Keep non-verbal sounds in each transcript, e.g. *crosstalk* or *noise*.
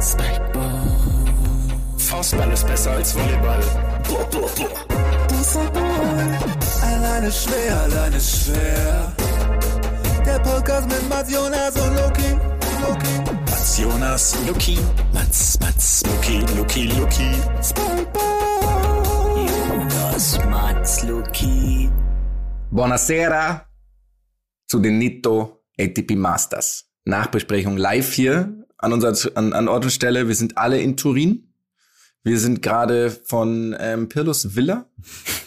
Spikeball. Faustball ist besser als Volleyball. Alleine schwer, alleine schwer. Der Podcast mit Mats Jonas und Loki. Loki. Mats Jonas, Luki. Mats, Mats, Luki, Luki, Luki. Spikeball. Jonas, Mats, Luki. Buonasera zu den Nito ATP Masters. Nachbesprechung live hier an unserer an, an Ort und Stelle. Wir sind alle in Turin. Wir sind gerade von ähm, Pirlos Villa,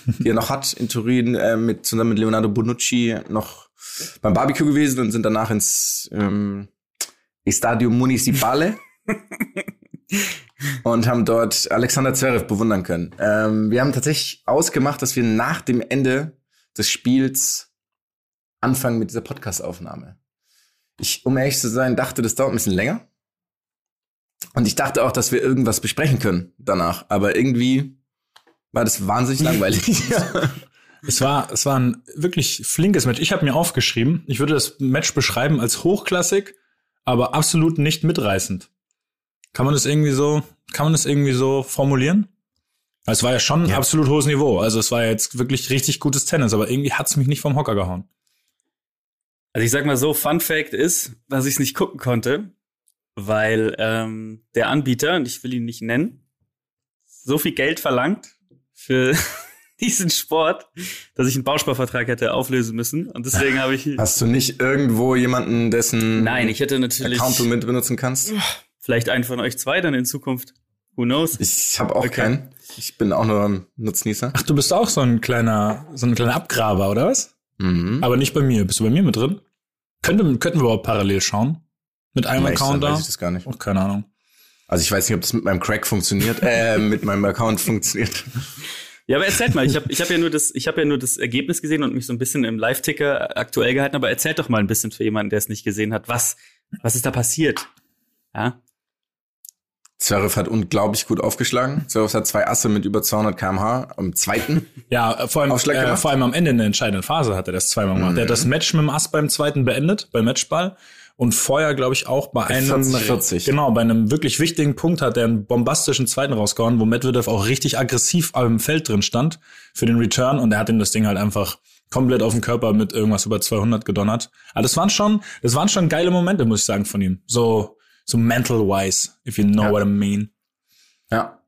die er noch hat in Turin, äh, mit zusammen mit Leonardo Bonucci noch beim Barbecue gewesen und sind danach ins ähm, Estadio Municipale *laughs* und haben dort Alexander Zverev bewundern können. Ähm, wir haben tatsächlich ausgemacht, dass wir nach dem Ende des Spiels anfangen mit dieser Podcast-Aufnahme. Ich, um ehrlich zu sein, dachte, das dauert ein bisschen länger. Und ich dachte auch, dass wir irgendwas besprechen können danach. Aber irgendwie war das wahnsinnig langweilig. *laughs* Es war, es war ein wirklich flinkes Match. Ich habe mir aufgeschrieben, ich würde das Match beschreiben als hochklassig, aber absolut nicht mitreißend. Kann man das irgendwie so, kann man das irgendwie so formulieren? Es war ja schon ein Ja. absolut hohes Niveau. Also es war jetzt wirklich richtig gutes Tennis, aber irgendwie hat's mich nicht vom Hocker gehauen. Also ich sag mal so, Fun Fact ist, dass ich es nicht gucken konnte, weil ähm, der Anbieter, und ich will ihn nicht nennen, so viel Geld verlangt für *laughs* diesen Sport, dass ich einen Bausparvertrag hätte auflösen müssen. Und deswegen habe ich. Hast du nicht irgendwo jemanden, dessen Nein, ich hätte natürlich Account du mit benutzen kannst? vielleicht einen von euch zwei dann in Zukunft. Who knows? Ich habe auch Okay. keinen. Ich bin auch nur ein Nutznießer. Ach, du bist auch so ein kleiner, so ein kleiner Abgraber, oder was? Mhm. Aber nicht bei mir. Bist du bei mir mit drin? Könnte, könnten wir überhaupt parallel schauen? Mit einem Ehrlich Account da? weiß ich das gar nicht. Oh, keine Ahnung. Also ich weiß nicht, ob das mit meinem Crack funktioniert, *laughs* äh, mit meinem Account funktioniert. Ja, aber erzählt mal, ich habe ich hab ja nur das, ich habe ja nur das Ergebnis gesehen und mich so ein bisschen im Live-Ticker aktuell gehalten, aber erzählt doch mal ein bisschen für jemanden, der es nicht gesehen hat, was, was ist da passiert? Ja? Zverev hat unglaublich gut aufgeschlagen. Zverev hat zwei Asse mit über 200 km/h am zweiten. *laughs* Ja, äh, vor allem, Aufschlag äh, vor allem am Ende in der entscheidenden Phase hat er das zweimal gemacht. Der hat das Match mit dem Ass beim zweiten beendet, beim Matchball. Und vorher, glaube ich, auch bei einem 40. genau bei einem wirklich wichtigen Punkt hat er einen bombastischen zweiten rausgehauen, wo Medvedev auch richtig aggressiv am Feld drin stand für den Return und er hat ihm das Ding halt einfach komplett auf den Körper mit irgendwas über 200 gedonnert. Aber das waren schon, das waren schon geile Momente, muss ich sagen, von ihm. So so mental wise, if you know Ja. what I mean. Ja.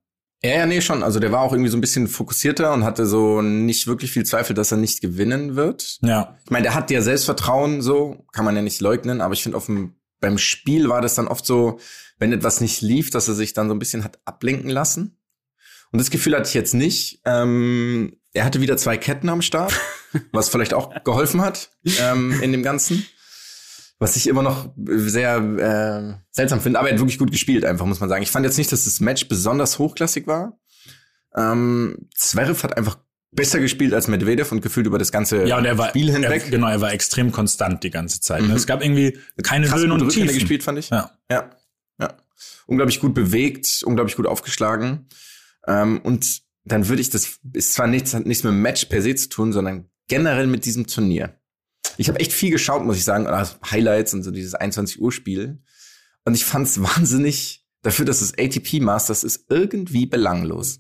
Ja, ja, nee, schon. Also der war auch irgendwie so ein bisschen fokussierter und hatte so nicht wirklich viel Zweifel, dass er nicht gewinnen wird. Ja, Ich meine, der hat ja Selbstvertrauen, so kann man ja nicht leugnen, aber ich finde, auf dem beim Spiel war das dann oft so, wenn etwas nicht lief, dass er sich dann so ein bisschen hat ablenken lassen. Und das Gefühl hatte ich jetzt nicht. Ähm, er hatte wieder zwei Ketten am Start, *laughs* was vielleicht auch geholfen hat ähm, in dem Ganzen. Was ich immer noch sehr äh, seltsam finde, aber er hat wirklich gut gespielt, einfach, muss man sagen. Ich fand jetzt nicht, dass das Match besonders hochklassig war. Ähm, Zverev hat einfach besser gespielt als Medvedev und gefühlt über das ganze ja und er war Spiel hinweg. Er, genau, er war extrem konstant die ganze Zeit. Mhm. Es gab irgendwie keine krass Höhen und Rückhände Tiefen. gespielt, fand ich. Ja. Ja. Ja. Unglaublich gut bewegt, unglaublich gut aufgeschlagen. Ähm, und dann würde ich, das ist zwar nichts, hat nichts mit dem Match per se zu tun, sondern generell mit diesem Turnier. Ich habe echt viel geschaut, muss ich sagen, also Highlights und so dieses 21 Uhr Spiel. Und ich fand es *laughs* wahnsinnig, dafür, dass es ATP Masters ist, irgendwie belanglos.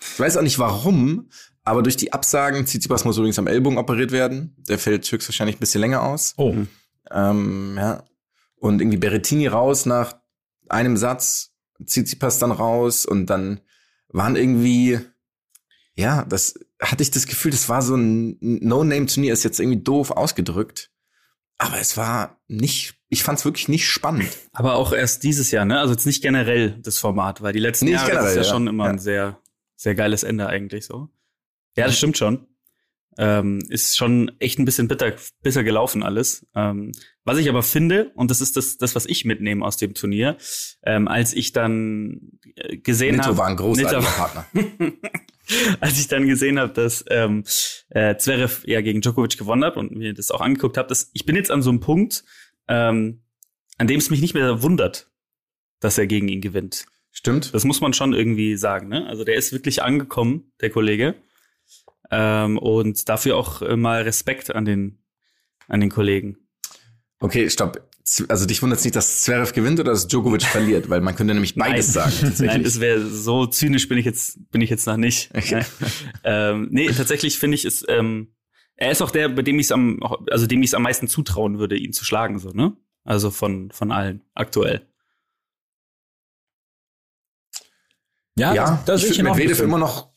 Ich weiß auch nicht warum, aber durch die Absagen, Tsitsipas muss übrigens am Ellbogen operiert werden. Der fällt höchstwahrscheinlich ein bisschen länger aus. Oh, Ähm, ja. Und irgendwie Berrettini raus nach einem Satz, Tsitsipas dann raus und dann waren irgendwie, ja, das hatte ich das Gefühl, das war so ein No-Name-Turnier, ist jetzt irgendwie doof ausgedrückt. Aber es war nicht, ich fand es wirklich nicht spannend. Aber auch erst dieses Jahr, ne? Also jetzt nicht generell das Format, weil die letzten Nicht Jahre das ist generell, ja, ja. schon immer Ja. ein sehr, sehr geiles Ende eigentlich so. Ja, das stimmt schon. Ähm, ist schon echt ein bisschen bitter, bitter gelaufen alles. Ähm, was ich aber finde, und das ist das, das was ich mitnehme aus dem Turnier, ähm, als ich dann äh, gesehen habe, war ein großartiger Partner. *laughs* *laughs* als ich dann gesehen habe, dass ähm, äh, Zverev ja gegen Djokovic gewonnen hat und mir das auch angeguckt habe, dass ich bin jetzt an so einem Punkt, ähm, an dem es mich nicht mehr wundert, dass er gegen ihn gewinnt. Stimmt. Das muss man schon irgendwie sagen. Ne? Also der ist wirklich angekommen, der Kollege. Ähm, und dafür auch äh, mal Respekt an den, an den Kollegen. Okay, stopp. Also dich wundert nicht, dass Zverev gewinnt oder dass Djokovic verliert, weil man könnte nämlich beides Nein. sagen. *laughs* Nein, das wäre so zynisch bin ich jetzt bin ich jetzt noch nicht. Okay. ähm, nee, tatsächlich finde ich es ähm, er ist auch der, bei dem ich es am also dem ich es am meisten zutrauen würde, ihn zu schlagen so, ne? Also von von allen aktuell. Ja, ja, das, das ich finde Medvedev immer noch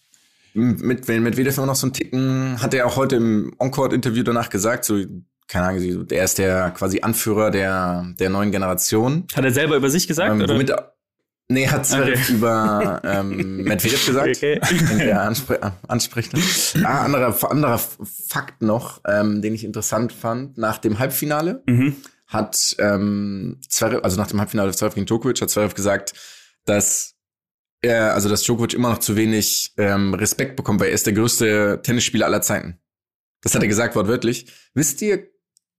mit Medvedev immer noch so einen Ticken hat er auch heute im Encore Interview danach gesagt, so keine Ahnung, der ist der quasi Anführer der der neuen Generation. Hat er selber über sich gesagt Ähm, oder? womit er, nee, hat Zverev Okay. über *laughs* ähm, Medvedev gesagt. Okay. der Anspre äh, ansprechend. Ah, anderer, anderer Fakt noch, ähm, den ich interessant fand, nach dem Halbfinale Mhm. hat ähm, Zverev, also nach dem Halbfinale Zverev gegen Djokovic, hat Zverev gesagt, dass er, also dass Djokovic immer noch zu wenig ähm, Respekt bekommt, weil er ist der größte Tennisspieler aller Zeiten. Das hat er gesagt wortwörtlich. Wisst ihr,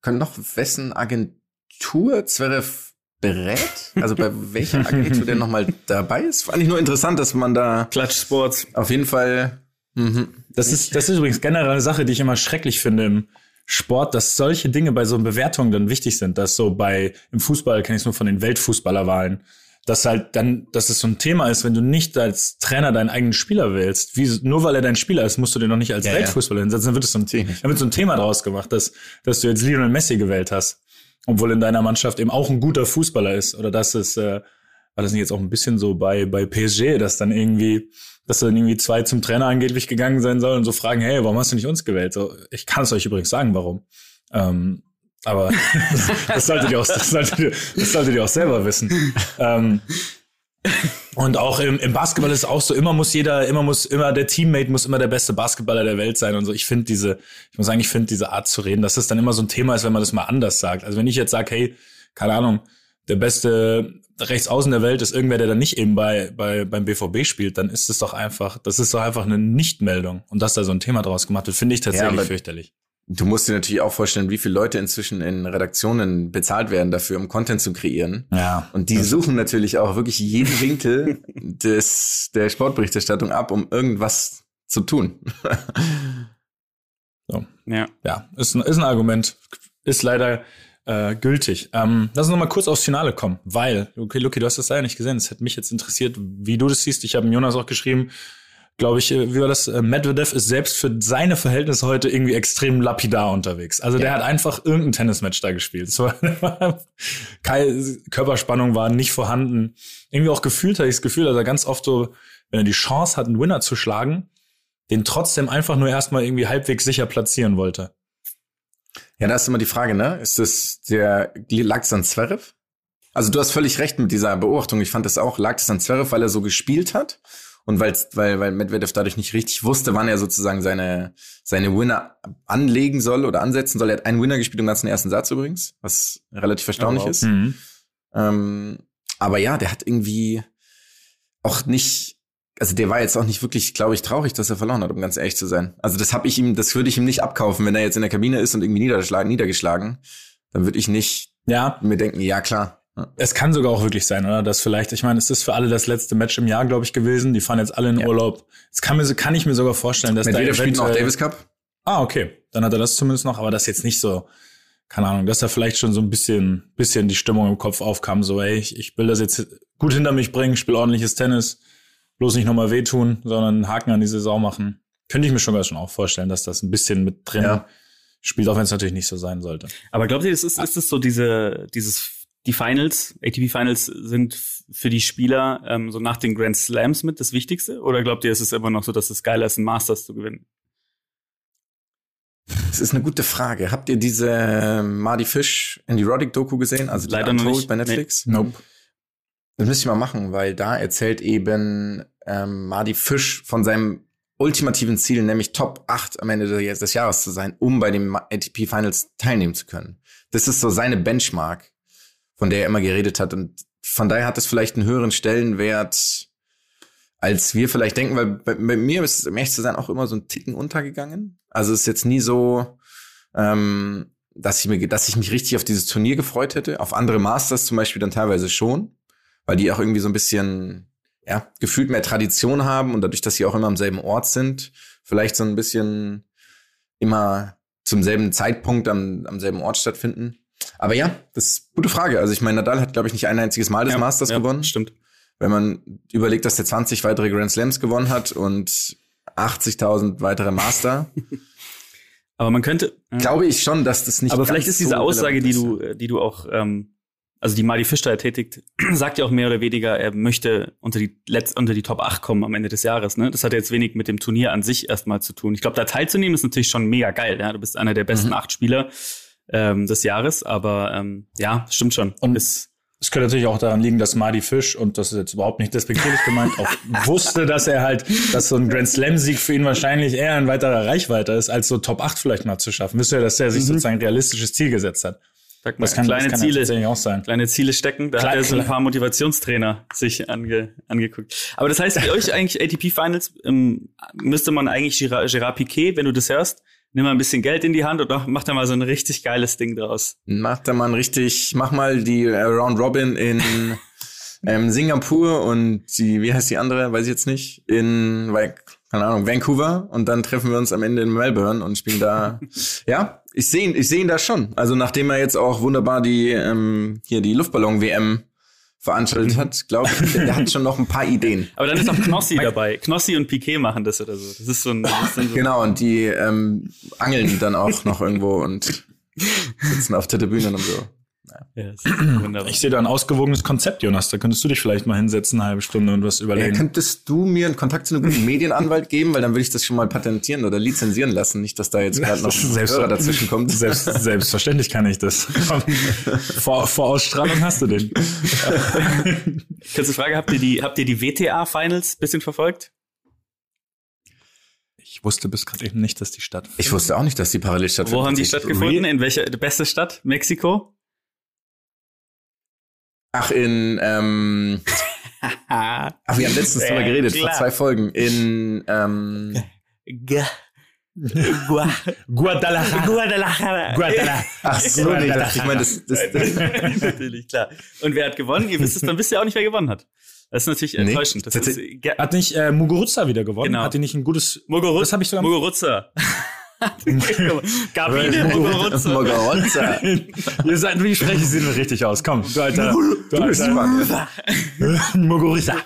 können noch wessen Agentur Zverev berät? Also bei *laughs* welcher Agentur der nochmal dabei ist? Fand ich nur interessant, dass man da Klatsch Sports. auf jeden Fall. Mhm. Das ist, das ist übrigens generell eine Sache, die ich immer schrecklich finde im Sport, dass solche Dinge bei so Bewertungen dann wichtig sind. Dass so bei, im Fußball kenne ich es nur von den Weltfußballerwahlen, dass halt dann, dass es so ein Thema ist, wenn du nicht als Trainer deinen eigenen Spieler wählst, wie, nur weil er dein Spieler ist, musst du den noch nicht als Ja, ja. Weltfußballer hinsetzen, dann wird es so ein, nicht. dann wird so ein Thema draus gemacht, dass, dass du jetzt Lionel Messi gewählt hast, obwohl in deiner Mannschaft eben auch ein guter Fußballer ist. Oder dass es, äh, war das nicht jetzt auch ein bisschen so bei, bei PSG, dass dann irgendwie, dass dann irgendwie zwei zum Trainer angeblich gegangen sein sollen und so fragen, hey, warum hast du nicht uns gewählt? So, ich kann es euch übrigens sagen, warum. Ähm, aber *laughs* das, das, solltet ihr auch, das, solltet ihr, das solltet ihr auch selber wissen. Ähm, und auch im, im Basketball ist es auch so, immer muss jeder, immer muss, immer der Teammate muss immer der beste Basketballer der Welt sein und so. Ich finde diese, ich muss sagen, ich finde diese Art zu reden, dass das dann immer so ein Thema ist, wenn man das mal anders sagt. Also wenn ich jetzt sage, hey, keine Ahnung, der beste Rechtsaußen der Welt ist irgendwer, der dann nicht eben bei, bei, beim BVB spielt, dann ist es doch einfach, das ist doch einfach eine Nichtmeldung. Und dass da so ein Thema draus gemacht wird, finde ich tatsächlich aber- fürchterlich. Du musst dir natürlich auch vorstellen, wie viele Leute inzwischen in Redaktionen bezahlt werden dafür, um Content zu kreieren. Ja. Und die suchen natürlich auch wirklich jeden Winkel *laughs* des, der Sportberichterstattung ab, um irgendwas zu tun. *laughs* Ja. Ja, ist ein, ist ein Argument. Ist leider äh, gültig. Ähm, lass uns noch mal kurz aufs Finale kommen, weil, okay, Luki, du hast das leider nicht gesehen. Es hätte mich jetzt interessiert, wie du das siehst. Ich habe Jonas auch geschrieben, glaube ich, äh, wie war das? Äh, Medvedev ist selbst für seine Verhältnisse heute irgendwie extrem lapidar unterwegs. Also der hat einfach irgendein Tennismatch da gespielt. Es war, *laughs* keine Körperspannung war nicht vorhanden. Irgendwie auch gefühlt hatte ich das Gefühl, dass er ganz oft so, wenn er die Chance hat, einen Winner zu schlagen, den trotzdem einfach nur erstmal irgendwie halbwegs sicher platzieren wollte. Ja, da ist immer die Frage, ne? Ist das der lag's an Zverev? Also du hast völlig recht mit dieser Beobachtung. Ich fand das auch, lag es an Zverev, weil er so gespielt hat und weil's, weil weil Medvedev dadurch nicht richtig wusste, wann er sozusagen seine seine Winner anlegen soll oder ansetzen soll. Er hat einen Winner gespielt im ganzen ersten Satz übrigens, was relativ erstaunlich Oh, wow. ist. Mhm. Ähm, aber ja, der hat irgendwie auch nicht, also der war jetzt auch nicht wirklich, glaube ich, traurig, dass er verloren hat, um ganz ehrlich zu sein. Also das habe ich ihm, das würde ich ihm nicht abkaufen, wenn er jetzt in der Kabine ist und irgendwie niedergeschlagen, niedergeschlagen, dann würde ich nicht Ja, mir denken, ja klar. Es kann sogar auch wirklich sein, oder? Das vielleicht, ich meine, es ist für alle das letzte Match im Jahr, glaube ich, gewesen. Die fahren jetzt alle in Ja. Urlaub. Es kann, mir, kann ich mir sogar vorstellen, dass Medvedev spielt noch Davis Cup. Ah, okay. Dann hat er das zumindest noch, aber das jetzt nicht so, keine Ahnung, dass da vielleicht schon so ein bisschen, bisschen die Stimmung im Kopf aufkam, so, ey, ich, ich will das jetzt gut hinter mich bringen, spiele ordentliches Tennis, bloß nicht nochmal wehtun, sondern einen Haken an die Saison machen. Könnte ich mir schon ganz schon auch vorstellen, dass das ein bisschen mit drin Ja. spielt, auch wenn es natürlich nicht so sein sollte. Aber glaubt ihr, das ist, ist es so diese, dieses, die Finals, ATP Finals sind für die Spieler ähm, so nach den Grand Slams mit das Wichtigste? Oder glaubt ihr, es ist immer noch so, dass es geiler ist, ein Masters zu gewinnen? Das ist eine gute Frage. Habt ihr diese äh, Marty Fish Andy Roddick Doku gesehen? Also die Leider noch nicht. bei Netflix? Nope. Das müsste ich mal machen, weil da erzählt eben ähm, Marty Fish von seinem ultimativen Ziel, nämlich Top 8 am Ende des, des Jahres zu sein, um bei den ATP Finals teilnehmen zu können. Das ist so seine Benchmark, von der er immer geredet hat. Und von daher hat es vielleicht einen höheren Stellenwert, als wir vielleicht denken, weil bei, bei mir ist es, um ehrlich zu sein, auch immer so ein Ticken untergegangen. Also es ist jetzt nie so, ähm, dass ich, mir, dass ich mich richtig auf dieses Turnier gefreut hätte. Auf andere Masters zum Beispiel dann teilweise schon, weil die auch irgendwie so ein bisschen, ja, gefühlt mehr Tradition haben und dadurch, dass sie auch immer am selben Ort sind, vielleicht so ein bisschen immer zum selben Zeitpunkt am, am selben Ort stattfinden. Aber ja, das ist eine gute Frage. Also ich meine, Nadal hat, glaube ich, nicht ein einziges Mal des Ja, Masters ja, gewonnen. Stimmt. Wenn man überlegt, dass der 20 weitere Grand Slams gewonnen hat und 80.000 weitere Master, *laughs* Aber man könnte. glaube ich schon, dass das nicht Aber vielleicht ist diese so Aussage, die du, die du auch, ähm, also die Madi Fisch da tätigt, *clears throat* sagt ja auch mehr oder weniger, er möchte unter die Letz unter die Top 8 kommen am Ende des Jahres. Ne? Das hat jetzt wenig mit dem Turnier an sich erstmal zu tun. Ich glaube, da teilzunehmen ist natürlich schon mega geil. Ja? Du bist einer der besten Mhm. acht Spieler ähm, des Jahres, aber ähm, ja, stimmt schon. Und- ist, Es könnte natürlich auch daran liegen, dass Marty Fish, und das ist jetzt überhaupt nicht despektierlich gemeint, auch *laughs* wusste, dass er halt, dass so ein Grand Slam-Sieg für ihn wahrscheinlich eher ein weiterer Reichweiter ist, als so Top 8 vielleicht mal zu schaffen. Wisst ihr, dass er sich sozusagen ein realistisches Ziel gesetzt hat? sag mal, Das kann, kleine das kann Ziele, auch sein. kleine Ziele stecken. Da Klar, hat er so ein paar Motivationstrainer sich ange, angeguckt. Aber das heißt, für euch eigentlich ATP Finals ähm, müsste man eigentlich Gerard, Gerard Piquet, wenn du das hörst, nimm mal ein bisschen Geld in die Hand und mach da mal so ein richtig geiles Ding draus. Mach da mal ein richtig, mach mal die Round Robin in *laughs* ähm, Singapur und die, wie heißt die andere, weiß ich jetzt nicht, in, weil, keine Ahnung, Vancouver und dann treffen wir uns am Ende in Melbourne und spielen da. *laughs* ja, ich sehe ihn, ich sehe ihn da schon. Also nachdem er jetzt auch wunderbar die ähm, hier die Luftballon WM veranstaltet hat, *laughs* glaube ich, der hat schon noch ein paar Ideen. Aber dann ist auch Knossi *laughs* dabei. Knossi und Piquet machen das oder so. Das ist so ein, das ist so Genau, und die ähm, angeln dann auch noch irgendwo und sitzen auf der Tribüne und so. Ja, ist *clears throat* wunderbar. Ich sehe da ein ausgewogenes Konzept, Jonas. Da könntest du dich vielleicht mal hinsetzen, eine halbe Stunde und was Ja, überlegen. könntest du mir einen Kontakt zu einem guten Medienanwalt geben, weil dann würde ich das schon mal patentieren oder lizenzieren lassen, nicht, dass da jetzt gerade noch ein Hörer dazwischen kommt. Selbst, selbstverständlich kann ich das. *laughs* Vor, vor Ausstrahlung hast du den. *laughs* Kurze Frage, habt ihr die, habt ihr die WTA Finals bisschen verfolgt? Ich wusste bis gerade eben nicht, dass die statt. Ich wusste auch nicht, dass die parallel stattfinden. Wo haben die stattgefunden? Re- In welcher beste Stadt? Mexiko? Ach, in, ähm, *laughs* ach, wir haben letztens drüber geredet, klar. vor zwei Folgen, in, ähm, Guadalajara. Guadalajara. Guadalajara. ach so, nee, ich dachte, ich meine, das, das, das, *laughs* natürlich, klar. Und wer hat gewonnen? Ihr wisst es, dann wisst ihr auch nicht, wer gewonnen hat. Das ist natürlich Nee. enttäuschend. Das ist, Tatsächlich- Ge- Hat nicht äh, Muguruza wieder gewonnen? Genau. Hat die nicht ein gutes. Muguruza. Das habe ich sogar. Muguruza. Gabine Muguruza. Muguruza. Ihr seid, wie spreche ich sie denn richtig aus? Komm, du alter. Du. Muguruza.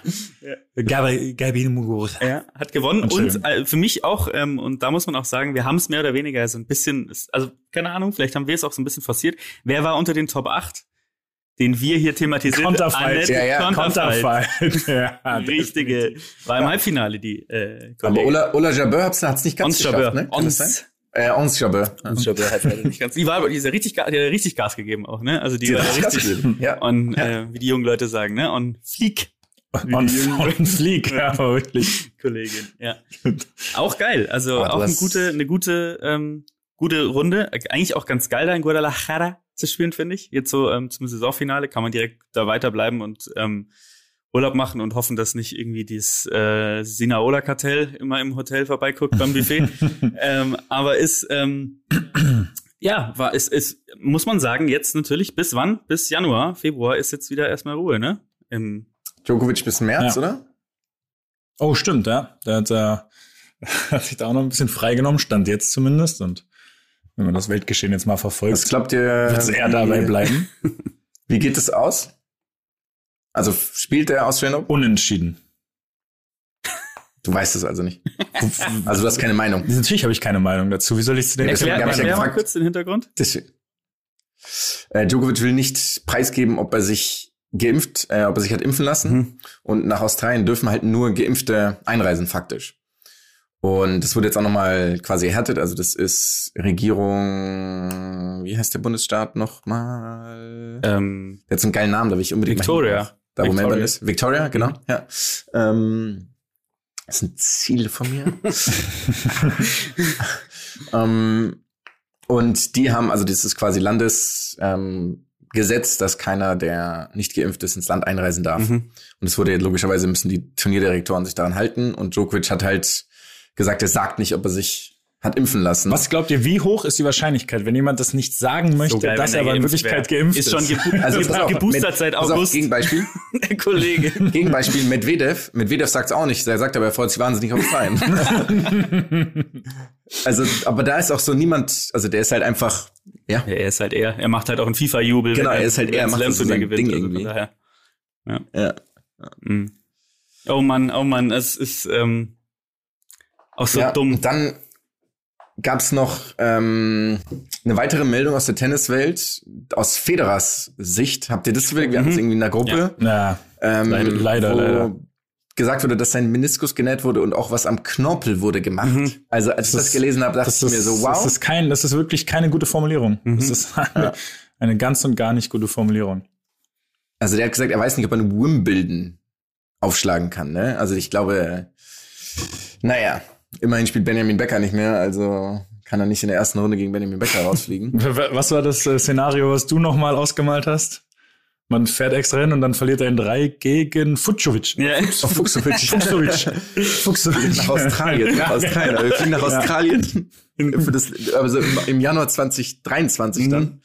Gabi- Gabine Muguruza. Ja, hat gewonnen und äh, für mich auch, ähm, und da muss man auch sagen, wir haben es mehr oder weniger so ein bisschen, also keine Ahnung, vielleicht haben wir es auch so ein bisschen forciert. Wer war unter den Top 8, den wir hier thematisiert Konterfight. Annette Ja, ja, Konterfight. Konterfight. *laughs* ja, Richtige, war im Halbfinale die äh, Aber Kollegin. Ola, Ola Jabeur hat's hat's nicht ganz Ons geschafft, Jabeur. ne? Kann Ons. Äh, Ons Jabeur. Ons Jabeur hat leider nicht ganz. Die war, die ist ja richtig, die hat ja richtig Gas gegeben auch, ne? Also die, Die war hat ja Gas richtig, gegeben, ja. und äh, wie die jungen Leute sagen, ne? Und Flieg, On, on Fleek, ja, aber wirklich. Kollegin, ja. Auch geil, also Aber du auch eine gute, eine gute, ähm, gute Runde. Eigentlich auch ganz geil da in Guadalajara zu spielen, finde ich. Jetzt so ähm, zum Saisonfinale kann man direkt da weiterbleiben und ähm, Urlaub machen und hoffen, dass nicht irgendwie dieses äh, Sinaola-Kartell immer im Hotel vorbeiguckt beim Buffet. *laughs* ähm, aber ist, ähm, ja, war, ist, ist, muss man sagen, jetzt natürlich bis wann? Bis Januar, Februar ist jetzt wieder erstmal Ruhe, ne? Im, Djokovic bis März, Ja. oder? Oh, stimmt, ja. Der hat, äh, *laughs* hat sich da auch noch ein bisschen freigenommen, stand jetzt zumindest. Und wenn man das Weltgeschehen jetzt mal Was verfolgt, glaubt ihr? wird es eher dabei bleiben. *laughs* Wie geht es aus? Also spielt der Australian Open? Unentschieden. Du weißt es also nicht. Also du hast keine Meinung. *laughs* Natürlich habe ich keine Meinung dazu. Wie soll ich es denn Ja, erklär, ich ja erklär mal kurz den Hintergrund. Das, äh, Djokovic will nicht preisgeben, ob er sich geimpft, äh, ob er sich hat impfen lassen. Mhm. Und nach Australien dürfen halt nur Geimpfte einreisen, faktisch. Und das wurde jetzt auch nochmal quasi erhärtet. Also das ist Regierung, wie heißt der Bundesstaat nochmal? Ähm, Der hat so einen geilen Namen, da will ich unbedingt Victoria. Da wo Victoria. Melbourne ist. Victoria, genau, ja. Ähm, das ist ein Ziel von mir. *laughs* ähm, und die haben, also das ist quasi Landesgesetz, ähm, Gesetz, dass keiner, der nicht geimpft ist, ins Land einreisen darf. Mhm. Und es wurde logischerweise müssen die Turnierdirektoren sich daran halten. Und Djokovic hat halt gesagt, er sagt nicht, ob er sich hat impfen lassen. Was glaubt ihr, wie hoch ist die Wahrscheinlichkeit, wenn jemand das nicht sagen möchte, geil, dass er aber in Wirklichkeit wär. geimpft ist ist? schon gebu Also auf, geboostert Med- seit pass auf, August. Gegenbeispiel. *laughs* Der Kollege. Gegenbeispiel Medvedev. Medvedev sagt es auch nicht. Er sagt aber, er freut sich wahnsinnig auf Freien. *laughs* also, aber da ist auch so niemand, also der ist halt einfach, ja, Ja, er ist halt er. Er macht halt auch einen FIFA-Jubel. Genau, er ist halt er, wenn macht so sein Ding also irgendwie. von daher. ja. Mhm. Oh Mann, oh Mann, es ist ähm, auch so ja. dumm. Dann gab's noch ähm, eine weitere Meldung aus der Tenniswelt, aus Federers Sicht. Habt ihr das? Wir hatten es irgendwie in der Gruppe. Ja, Ähm, Leider, leider, wo leider. gesagt wurde, dass sein Meniskus genäht wurde und auch was am Knorpel wurde gemacht. Mhm. Also als ich das ist- gelesen habe, dachte das ich mir so, wow. das ist kein, das ist wirklich keine gute Formulierung. Mhm. Das ist eine, eine ganz und gar nicht gute Formulierung. Also der hat gesagt, er weiß nicht, ob er eine Wimbledon aufschlagen kann. Ne? Also ich glaube, naja, immerhin spielt Benjamin Becker nicht mehr, also kann er nicht in der ersten Runde gegen Benjamin Becker *laughs* rausfliegen. Was war das äh, Szenario, was du nochmal ausgemalt hast? Man fährt extra hin und dann verliert er in drei gegen Futschowitsch. Ja. Oh, Fuchsovic. Fuchsowitsch. *laughs* Fuchsowitsch. nach Australien. Nach Australien. Also wir fliegen nach Australien. Für das, also im, Januar 2023 dann.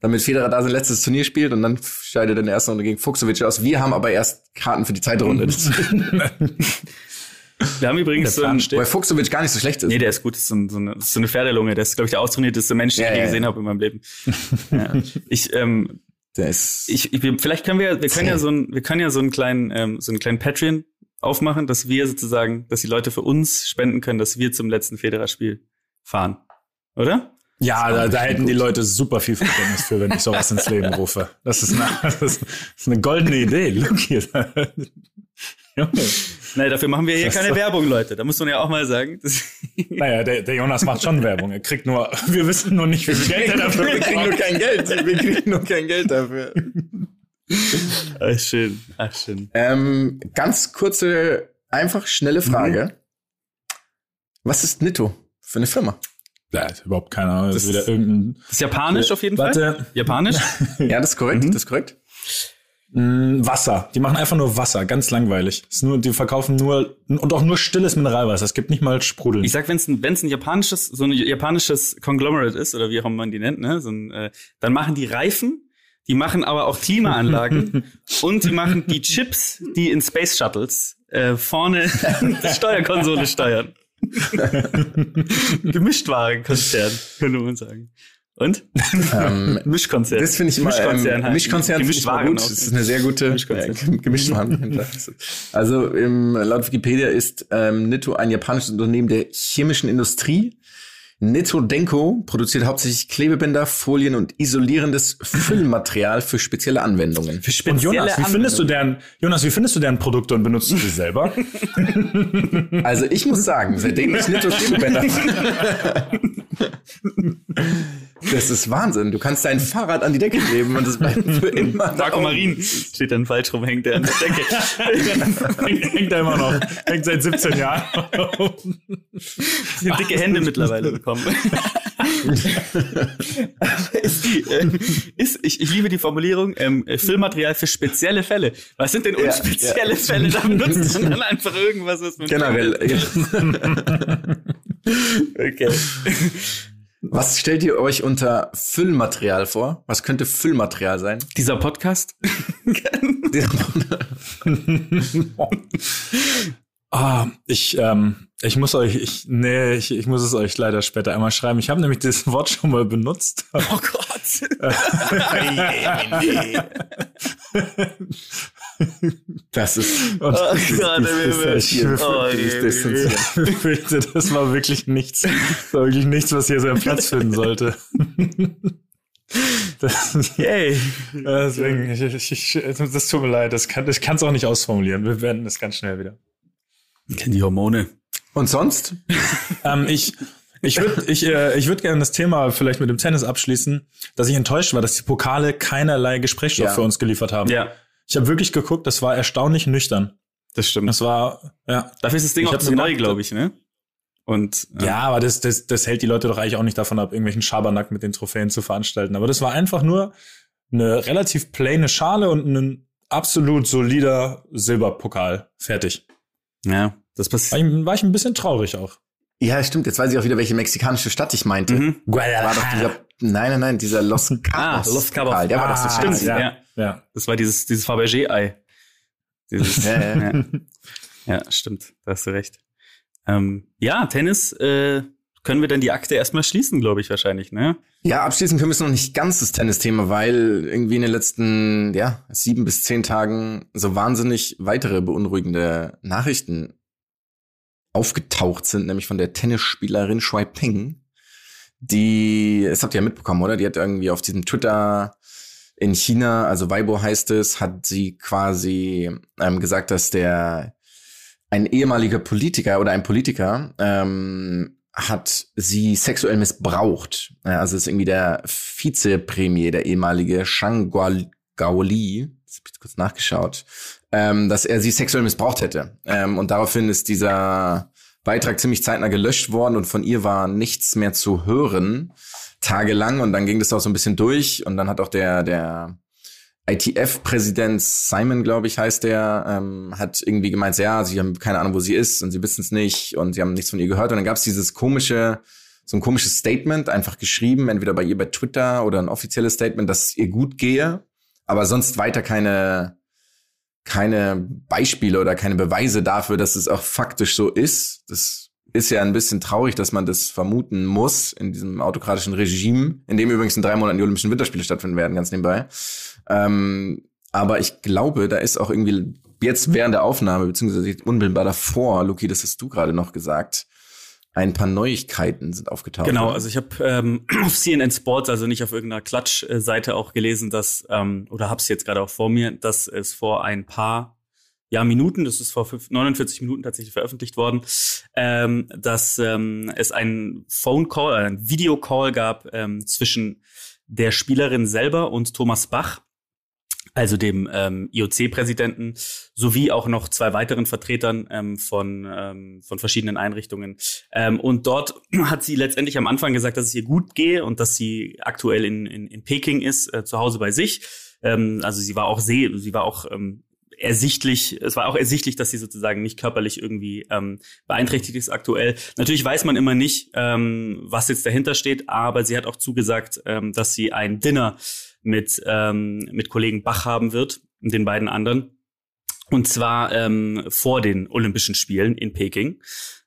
Damit Federer da sein letztes Turnier spielt und dann scheidet er in der ersten Runde gegen Fuchsovic aus. Wir haben aber erst Karten für die zweite Runde. *laughs* Wir haben übrigens so Plan ein, steht. Wobei Fuchsovic gar nicht so schlecht ist. Nee, der ist gut. Das ist so, ein, so, eine, das ist so eine Pferdelunge. Der ist, glaube ich, der austrainierteste Mensch, den Ja, ich je ja, gesehen ja. habe in meinem Leben. *laughs* ja. Ich, ähm, Der ist. ich, ich, vielleicht können wir, wir können ja so ein, wir können ja so einen kleinen, ähm, so einen kleinen Patreon aufmachen, dass wir sozusagen, dass die Leute für uns spenden können, dass wir zum letzten Federer-Spiel fahren. Oder? Ja, da, da hätten die Leute super viel Verständnis für, wenn ich sowas ins Leben rufe. Das ist eine, das *laughs* ist, das ist eine goldene Idee. Look hier. Nein, dafür machen wir hier Das ist keine Werbung, Leute. Da muss man ja auch mal sagen. Naja, der, der Jonas macht schon Werbung. Er kriegt nur, wir wissen nur nicht, wie viel Geld er dafür wir kriegen nur kein Geld. Wir kriegen nur kein Geld dafür. Ach, schön. Ach, schön. Ähm, ganz kurze, einfach schnelle Frage. Was ist Nitto für eine Firma? Ja, ist überhaupt keine Ahnung. Das ist Das- wieder irgendein. Das ist japanisch auf jeden Fall. Warte. Japanisch? *laughs* Ja, das ist korrekt. Das ist korrekt. Wasser. Die machen einfach nur Wasser. Ganz langweilig. Ist nur, die verkaufen nur, und auch nur stilles Mineralwasser. Es gibt nicht mal Sprudeln. Ich sag, wenn es ein, wenn's ein japanisches, so ein japanisches Conglomerate ist, oder wie auch immer man die nennt, ne, so ein, äh, dann machen die Reifen, die machen aber auch Klimaanlagen *laughs* und die machen die Chips, die in Space Shuttles äh, vorne die Steuerkonsole steuern. *laughs* Gemischtwarenkonzern, könnte man sagen. Und? Ähm, *laughs* Mischkonzern. Das finde ich immer, Mischkonzern ähm, halt. Mischkonzern finde ich immer Gemischtwaren gut. Das ist eine sehr gute Mischkonzern. äh, Gemischtwaren. *laughs* also im, laut Wikipedia ist ähm, Nitto ein japanisches Unternehmen der chemischen Industrie. Nitto Denko produziert hauptsächlich Klebebänder, Folien und isolierendes Füllmaterial für spezielle Anwendungen. Für und Jonas, wie spezielle findest du deren, Jonas, wie findest du deren Produkte und benutzt du sie selber? Also ich muss sagen, seitdem ich Nitto Klebebänder *laughs* Das ist Wahnsinn. Du kannst dein Fahrrad an die Decke kleben und das bleibt für immer. Marco da Marin steht dann falsch rum, hängt der an der Decke. hängt, hängt er immer noch. Hängt seit 17 Jahren. Haben dicke Hände mittlerweile bekommen. ist die, äh, ist, ich, ich liebe die Formulierung, ähm, äh, Füllmaterial für spezielle Fälle. Was sind denn Ja, unspezielle ja. Fälle? Da benutzt man dann einfach irgendwas, was man Generell. Okay. Was stellt ihr euch unter Füllmaterial vor? Was könnte Füllmaterial sein? Dieser Podcast? *laughs* Ah, ich, ähm, ich muss euch, ich, nee, ich, ich muss es euch leider später einmal schreiben. Ich habe nämlich das Wort schon mal benutzt. Oh Gott. *laughs* *laughs* Das ist. *laughs* Und Oh *laughs* das Gott, ich befürchte, war wirklich nichts, das war wirklich nichts, was hier seinen Platz finden sollte. *laughs* Das, Yay. deswegen, ich, ich, ich, das tut mir leid, das kann, ich kann es auch nicht ausformulieren. Wir werden das ganz schnell wieder. Kennen die Hormone. Und sonst? Ähm, ich ich würde ich, äh, ich würd gerne das Thema vielleicht mit dem Tennis abschließen, dass ich enttäuscht war, dass die Pokale keinerlei Gesprächsstoff Ja. für uns geliefert haben. Ja, Ich habe wirklich geguckt, das war erstaunlich nüchtern. das stimmt. Das war, ja. Dafür ist das Ding Ich auch zu neu, glaube ich, ne? Und äh, Ja, aber das, das, das hält die Leute doch eigentlich auch nicht davon ab, irgendwelchen Schabernack mit den Trophäen zu veranstalten. Aber das war einfach nur eine relativ plane Schale und ein absolut solider Silberpokal. Fertig. ja, das War passiert. ich, war ich ein bisschen traurig auch. Ja, stimmt. Jetzt weiß ich auch wieder, welche mexikanische Stadt ich meinte. Mhm. War doch dieser, nein, nein, nein, dieser Los *laughs* Cabos. Ah, Los Cabos. Der war doch so Ah, Stimmt, scheiße. ja. ja. Ja. Das war dieses, dieses Fabergé-Ei. Dieses, Ja, ja. ja. *laughs* ja, stimmt. Da hast du recht. Ähm, ja, Tennis, äh, können wir dann die Akte erstmal schließen, glaube ich, wahrscheinlich, ne? Ja, abschließend können wir es noch nicht ganz das Tennisthema, weil irgendwie in den letzten ja, sieben bis zehn Tagen so wahnsinnig weitere beunruhigende Nachrichten aufgetaucht sind, nämlich von der Tennisspielerin Shui Ping, die, das habt ihr ja mitbekommen, oder? Die hat irgendwie auf diesem Twitter in China, also Weibo heißt es, hat sie quasi ähm, gesagt, dass der ein ehemaliger Politiker oder ein Politiker ähm, hat sie sexuell missbraucht. Also ist irgendwie der Vizepremier, der ehemalige Shang Gaoli, das hab ich kurz nachgeschaut, ähm, dass er sie sexuell missbraucht hätte. Ähm, und daraufhin ist dieser Beitrag ziemlich zeitnah gelöscht worden und von ihr war nichts mehr zu hören, tagelang. Und dann ging das auch so ein bisschen durch und dann hat auch der, der ITF-Präsident Simon, glaube ich, heißt der, ähm, hat irgendwie gemeint, ja, sie haben keine Ahnung, wo sie ist und sie wissen es nicht und sie haben nichts von ihr gehört. Und dann gab es dieses komische, so ein komisches Statement, einfach geschrieben, entweder bei ihr bei Twitter oder ein offizielles Statement, dass es ihr gut gehe, aber sonst weiter keine, keine Beispiele oder keine Beweise dafür, dass es auch faktisch so ist. Das ist ja ein bisschen traurig, dass man das vermuten muss in diesem autokratischen Regime, in dem übrigens in drei Monaten die Olympischen Winterspiele stattfinden werden, ganz nebenbei. Ähm, aber ich glaube, da ist auch irgendwie jetzt während der Aufnahme, beziehungsweise unmittelbar davor, Luki, das hast du gerade noch gesagt, ein paar Neuigkeiten sind aufgetaucht. Genau, also ich habe ähm, *clears throat* auf CNN Sports, also nicht auf irgendeiner Klatsch-Seite auch gelesen, dass, ähm, oder hab's jetzt gerade auch vor mir, dass es vor ein paar ja, Minuten, das ist vor fünf- 49 Minuten tatsächlich veröffentlicht worden, ähm, dass ähm, es einen Phone Call, äh, einen Video Call gab ähm, zwischen der Spielerin selber und Thomas Bach, also dem ähm, IOC-Präsidenten, sowie auch noch zwei weiteren Vertretern ähm, von, ähm, von verschiedenen Einrichtungen. Ähm, und dort *clears throat* hat sie letztendlich am Anfang gesagt, dass es ihr gut gehe und dass sie aktuell in, in, in Peking ist, äh, zu Hause bei sich. Ähm, also sie war auch seh, sie war auch ähm, ersichtlich, es war auch ersichtlich, dass sie sozusagen nicht körperlich irgendwie ähm, beeinträchtigt ist aktuell. Natürlich weiß man immer nicht, ähm, was jetzt dahinter steht, aber sie hat auch zugesagt, ähm, dass sie ein Dinner mit, ähm, mit Kollegen Bach haben wird, den beiden anderen. Und zwar ähm, vor den Olympischen Spielen in Peking.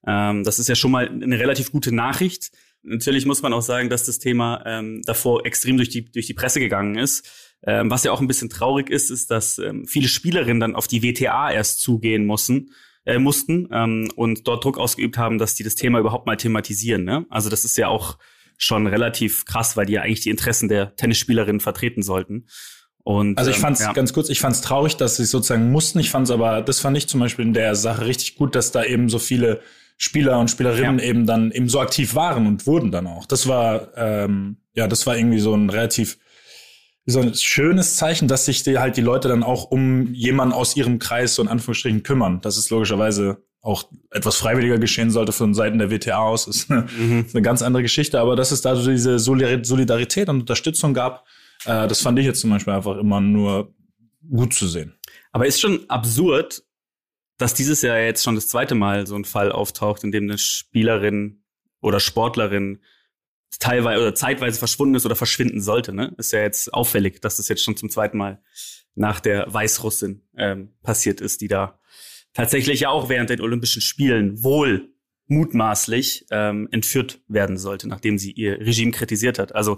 Ähm, das ist ja schon mal eine relativ gute Nachricht. Natürlich muss man auch sagen, dass das Thema ähm, davor extrem durch die, durch die Presse gegangen ist. Ähm, was ja auch ein bisschen traurig ist, ist, dass ähm, viele Spielerinnen dann auf die WTA erst zugehen mussten, äh, mussten ähm, und dort Druck ausgeübt haben, dass die das Thema überhaupt mal thematisieren. Ne? Also das ist ja auch schon relativ krass, weil die ja eigentlich die Interessen der Tennisspielerinnen vertreten sollten. Und, Also ich ähm, fand's ja. ganz kurz, ich fand's traurig, dass sie sozusagen mussten. Ich fand's aber, das fand ich zum Beispiel in der Sache richtig gut, dass da eben so viele Spieler und Spielerinnen Ja. eben dann eben so aktiv waren und wurden dann auch. Das war ähm, ja, das war irgendwie so ein relativ so ein schönes Zeichen, dass sich die, halt die Leute dann auch um jemanden aus ihrem Kreis so in Anführungsstrichen kümmern. Das ist logischerweise auch etwas freiwilliger geschehen sollte von Seiten der WTA aus, ist eine, Mhm. ist eine ganz andere Geschichte. Aber dass es da so diese Solidar- Solidarität und Unterstützung gab, äh, das fand ich jetzt zum Beispiel einfach immer nur gut zu sehen. Aber ist schon absurd, dass dieses Jahr jetzt schon das zweite Mal so ein Fall auftaucht, in dem eine Spielerin oder Sportlerin teilweise oder zeitweise verschwunden ist oder verschwinden sollte. Ne? Ist ja jetzt auffällig, dass das jetzt schon zum zweiten Mal nach der Weißrussin ähm, passiert ist, die da tatsächlich ja auch während den Olympischen Spielen wohl mutmaßlich ähm, entführt werden sollte, nachdem sie ihr Regime kritisiert hat. Also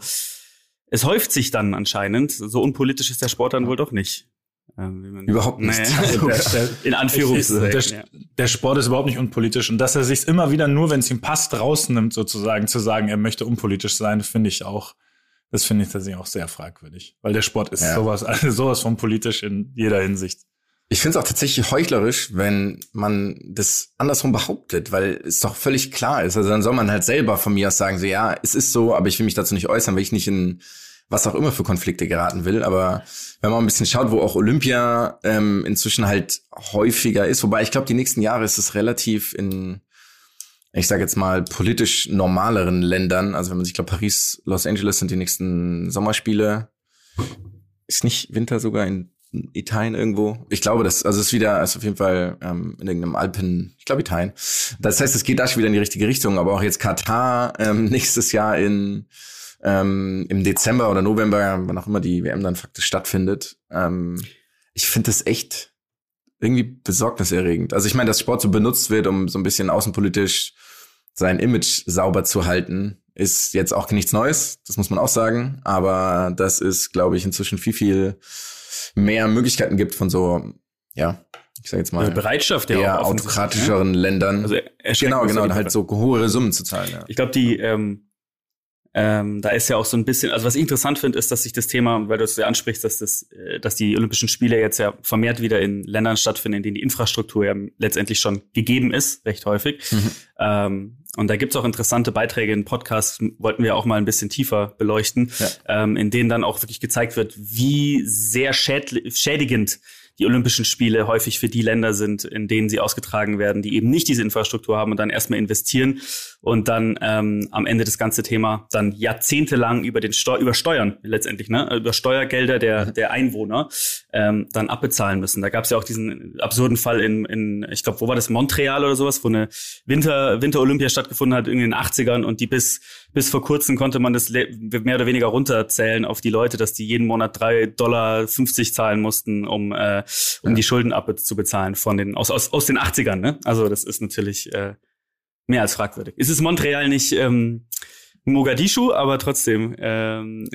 es häuft sich dann anscheinend. So unpolitisch ist der Sport dann wohl doch nicht. Ähm, wie man- Überhaupt nicht. Also, Der, *laughs* der, in Anführungszeichen. der, ja. der Sport ist überhaupt nicht unpolitisch und dass er sich immer wieder nur, wenn es ihm passt, rausnimmt, sozusagen zu sagen, er möchte unpolitisch sein, finde ich auch, das finde ich tatsächlich auch sehr fragwürdig, weil der Sport ist Ja. sowas, also *laughs* sowas von politisch in jeder Hinsicht. Ich finde es auch tatsächlich heuchlerisch, wenn man das andersrum behauptet, weil es doch völlig klar ist. Also dann soll man halt selber von mir aus sagen, so ja, es ist so, aber ich will mich dazu nicht äußern, weil ich nicht in was auch immer für Konflikte geraten will. Aber wenn man ein bisschen schaut, wo auch Olympia ähm, inzwischen halt häufiger ist, wobei ich glaube, die nächsten Jahre ist es relativ in, ich sage jetzt mal, politisch normaleren Ländern. Also wenn man sich, ich glaube, Paris, Los Angeles sind die nächsten Sommerspiele. Ist nicht Winter sogar in Italien irgendwo. Ich glaube, das, also es ist wieder, ist auf jeden Fall ähm, in irgendeinem Alpen, ich glaube Italien. Das heißt, es geht da schon wieder in die richtige Richtung, aber auch jetzt Katar ähm, *laughs* nächstes Jahr in ähm, im Dezember oder November, wann auch immer die WM dann faktisch stattfindet. Ähm, ich finde das echt irgendwie besorgniserregend. Also ich meine, dass Sport so benutzt wird, um so ein bisschen außenpolitisch sein Image sauber zu halten, ist jetzt auch nichts Neues, das muss man auch sagen. Aber das ist, glaube ich, inzwischen viel, viel mehr Möglichkeiten gibt von so, ja, ich sag jetzt mal, Bereitschaft ja eher auch offensichtlich, autokratischeren Ländern. Also genau, genau, halt so hohe Summen zu zahlen. Ja. Ich glaube, die, ähm, ähm, da ist ja auch so ein bisschen, also was ich interessant finde, ist, dass sich das Thema, weil du es ja ansprichst, dass das, äh, dass die Olympischen Spiele jetzt ja vermehrt wieder in Ländern stattfinden, in denen die Infrastruktur ja letztendlich schon gegeben ist, recht häufig. Ähm, und da gibt's auch interessante Beiträge in Podcasts, wollten wir auch mal ein bisschen tiefer beleuchten, Ja. ähm, in denen dann auch wirklich gezeigt wird, wie sehr schädigend die Olympischen Spiele häufig für die Länder sind, in denen sie ausgetragen werden, die eben nicht diese Infrastruktur haben und dann erstmal investieren und dann ähm, am Ende das ganze Thema dann jahrzehntelang über den Steu über Steuern letztendlich, ne, über Steuergelder der der Einwohner ähm, dann abbezahlen müssen. Da gab es ja auch diesen absurden Fall in, in ich glaube, wo war das Montreal oder sowas, wo eine Winter Winter-Olympia stattgefunden hat irgendwie in den 80ern und die bis bis vor kurzem konnte man das mehr oder weniger runterzählen auf die Leute, dass die jeden Monat drei Dollar 50 zahlen mussten, um äh, um die Schulden abbezahlen von den aus aus aus den 80ern. Ne? Also das ist natürlich äh, mehr als fragwürdig. Es ist Montreal nicht ähm, Mogadischu, aber trotzdem ähm,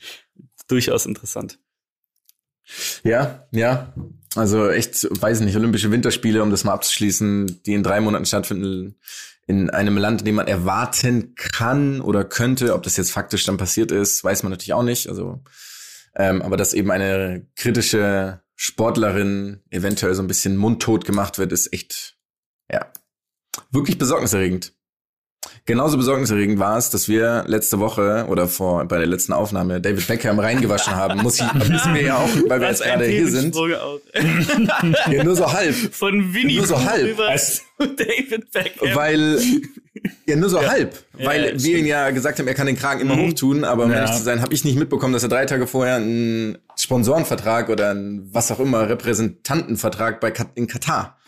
*laughs* durchaus interessant. Ja, ja. Also echt, weiß nicht, Olympische Winterspiele, um das mal abzuschließen, die in drei Monaten stattfinden, in einem Land, in dem man erwarten kann oder könnte, ob das jetzt faktisch dann passiert ist, weiß man natürlich auch nicht. Also, ähm, aber dass eben eine kritische Sportlerin eventuell so ein bisschen mundtot gemacht wird, ist echt, ja, wirklich besorgniserregend. Genauso besorgniserregend war es, dass wir letzte Woche oder vor bei der letzten Aufnahme David Beckham reingewaschen haben. Muss ich, *laughs* müssen wir ja auch, weil wir jetzt gerade hier sind. Ja, nur so halb. Von Winnie Nur so halb. über *laughs* David Beckham. Weil, ja, nur so halb. Weil ja, wir ihn ja gesagt haben, er kann den Kragen immer hochtun, aber um Ja. ehrlich zu sein, habe ich nicht mitbekommen, dass er drei Tage vorher einen Sponsorenvertrag oder einen, was auch immer, Repräsentantenvertrag bei Kat in Katar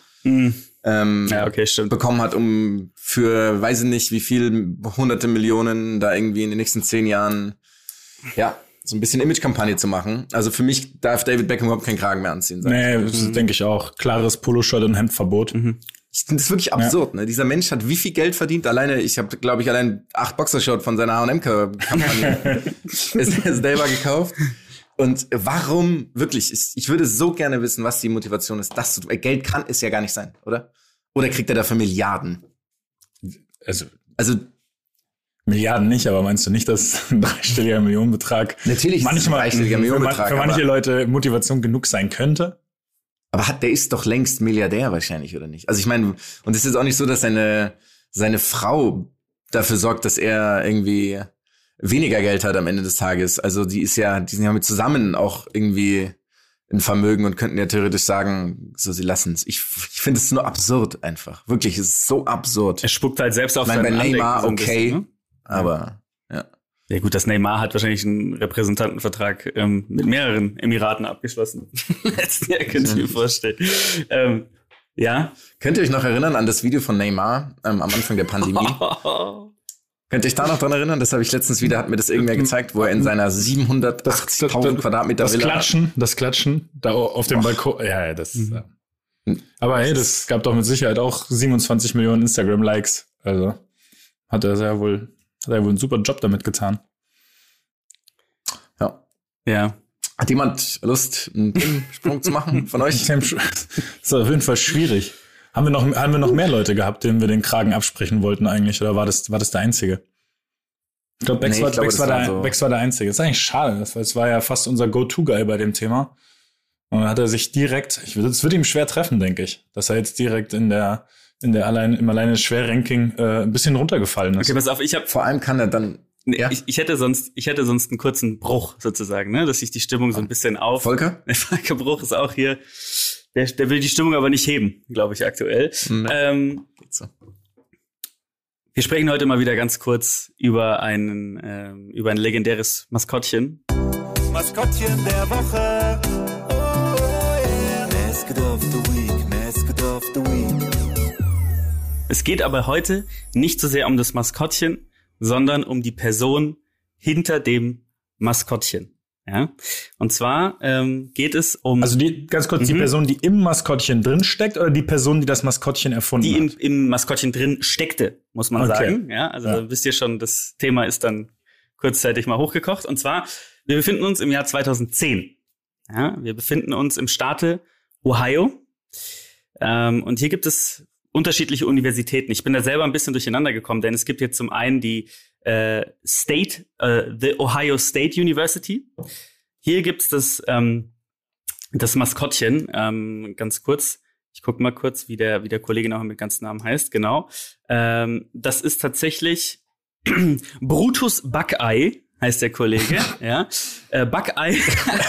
ähm, ja, okay, stimmt. bekommen hat, um für, weiß ich nicht, wie viel hunderte Millionen da irgendwie in den nächsten zehn Jahren, ja, so ein bisschen Image-Kampagne zu machen. Also für mich darf David Beckham überhaupt keinen Kragen mehr anziehen. sag ich. Nee, das denke ich auch. Klares Poloshirt und Hemdverbot. Ich finde das wirklich absurd. Ne? Dieser Mensch hat wie viel Geld verdient? Alleine, ich habe, glaube ich, allein acht Boxershort von seiner H&M-Kampagne *laughs* selber gekauft. Und warum wirklich? Ich, ich würde so gerne wissen, was die Motivation ist. Das zu tun. Geld kann es ja gar nicht sein, oder? Oder kriegt er dafür Milliarden? Also Also Milliarden nicht, aber meinst du nicht, dass ein dreistelliger Millionenbetrag *laughs* Natürlich ist manchmal dreistelliger für, man, Millionenbetrag, für manche Leute Motivation genug sein könnte? Aber hat, der ist doch längst Milliardär wahrscheinlich, oder nicht? Also ich meine, und es ist auch nicht so, dass seine, seine Frau dafür sorgt, dass er irgendwie weniger Geld hat am Ende des Tages. Also die ist ja, die sind ja mit zusammen auch irgendwie ein Vermögen und könnten ja theoretisch sagen, so sie lassen es. Ich, ich finde es nur absurd einfach. Wirklich, es ist so absurd. Er spuckt halt selbst auf Ich meine, bei Neymar so okay, bisschen, ne? aber ja. Ja gut, das Neymar hat wahrscheinlich einen Repräsentantenvertrag ähm, mit mehreren Emiraten abgeschlossen. *laughs* Letzten Jahr könnte ich mir vorstellen. Ähm, ja. Könnt ihr euch noch erinnern an das Video von Neymar ähm, am Anfang der Pandemie? *laughs* Könnt ihr euch da noch dran erinnern? Das habe ich letztens wieder, hat mir das irgendwer gezeigt, wo er in seiner 780.000 Quadratmeter Das Villa Klatschen, das Klatschen, da auf dem Balkon. Ja, ja, das. Ja. Aber hey, das gab doch mit Sicherheit auch 27 Millionen Instagram-Likes. Also hat er sehr wohl, hat er wohl einen super Job damit getan. Ja. ja. Hat jemand Lust, einen Sprung zu machen von euch? *laughs* Das ist auf jeden Fall schwierig. Haben wir noch, haben wir noch mehr Leute gehabt, denen wir den Kragen absprechen wollten eigentlich? Oder war das, war das der einzige? Ich glaube, Bex, Nee, ich war, glaube, Bex, war, war der, so- Bex war der einzige. Das ist eigentlich schade. Das war, ja fast unser Go-To-Guy bei dem Thema. Und dann hat er sich direkt, ich, das wird ihm schwer treffen, denke ich, dass er jetzt direkt in der, in der allein, im alleine Schwer-Ranking äh, ein bisschen runtergefallen ist. Okay, pass auf, ich habe Vor allem kann er dann, Nee, Ja. ich, ich hätte sonst, ich hätte sonst einen kurzen Bruch sozusagen, ne, dass sich die Stimmung so ein bisschen auf. Volker? Der *laughs* Volker Bruch ist auch hier. Der, der will die Stimmung aber nicht heben, glaube ich aktuell. Nee. Ähm, Geht so. wir sprechen heute mal wieder ganz kurz über einen, ähm, über ein legendäres Maskottchen. Maskottchen der Woche. Mascot of the Week, Mascot of the Week. Es geht aber heute nicht so sehr um das Maskottchen, sondern um die Person hinter dem Maskottchen. Ja, und zwar ähm, geht es um Also die, ganz kurz, die Mhm. Person, die im Maskottchen drin steckt oder die Person, die das Maskottchen erfunden die im, hat? im Maskottchen drin steckte, muss man Okay. sagen. Ja, also Ja. wisst ihr schon, das Thema ist dann kurzzeitig mal hochgekocht. Und zwar, wir befinden uns im Jahr 2010. Ja, wir befinden uns im Staate Ohio. Ähm, und hier gibt es unterschiedliche Universitäten. Ich bin da selber ein bisschen durcheinander gekommen, denn es gibt jetzt zum einen die äh, State, äh, the Ohio State University. Hier gibt's das, ähm, das Maskottchen, ähm, ganz kurz. Ich guck mal kurz, wie der, wie der Kollege noch mit ganzen Namen heißt, genau. Ähm, das ist tatsächlich *clears throat* Brutus Buckeye, heißt der Kollege, *laughs* ja. Äh, Buckeye,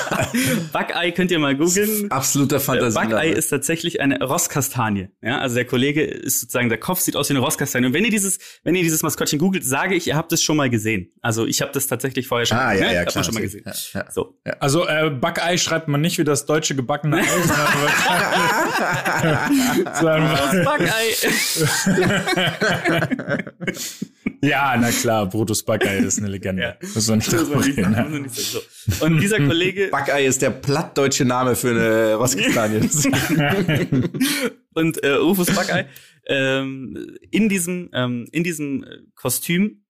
*laughs* Buckeye könnt ihr mal googeln. Absoluter Äh, Fantasie. Buckeye ist tatsächlich eine Rosskastanie. Ja, also der Kollege ist sozusagen, der Kopf sieht aus wie eine Rosskastanie. Und wenn ihr dieses, wenn ihr dieses Maskottchen googelt, sage ich, ihr habt es schon mal gesehen. Also ich habe das tatlich vorher schon, Ah, ja, ne? ja, klar. schon mal gesehen. Ja, ja. So. Also äh, Backei schreibt man nicht wie das deutsche gebackene Ei, sondern *laughs* sondern- Buckeye. Ja, na klar, Brutus Backei ist eine Legende. *laughs* Ja. Muss man nicht ich reden. ne? So. Und dieser Kollege, *laughs* Buckeye ist der plattdeutsche Name für eine Rosskastanie. *laughs* und äh, Rufus Buckeye ähm, in diesem ähm, in diesem Kostüm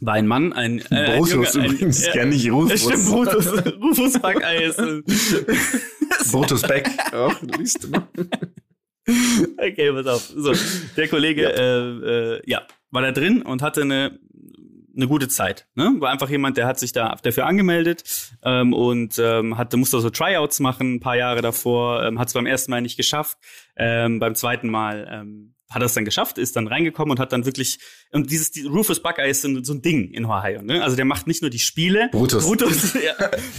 war ein Mann, ein, äh, ein Brutus Junge, ein, übrigens, äh, kenn nicht Rufus. Stimmt, Brutus, Rufus Buckeye ist Brutus Beck. Auch, liest du mal. Okay, pass auf. So, der Kollege, äh, äh, ja, war da drin und hatte eine eine gute Zeit. Ne? War einfach jemand, der hat sich da dafür angemeldet ähm, und ähm, hatte musste so Tryouts machen, ein paar Jahre davor, ähm, hat es beim ersten Mal nicht geschafft, ähm, beim zweiten Mal ähm, hat es dann geschafft, ist dann reingekommen und hat dann wirklich und dieses die, Rufus Buckeye ist so, ein- so ein Ding in Ohio. Ne? Also der macht nicht nur die Spiele, Brutus. Brutus, *laughs* ja,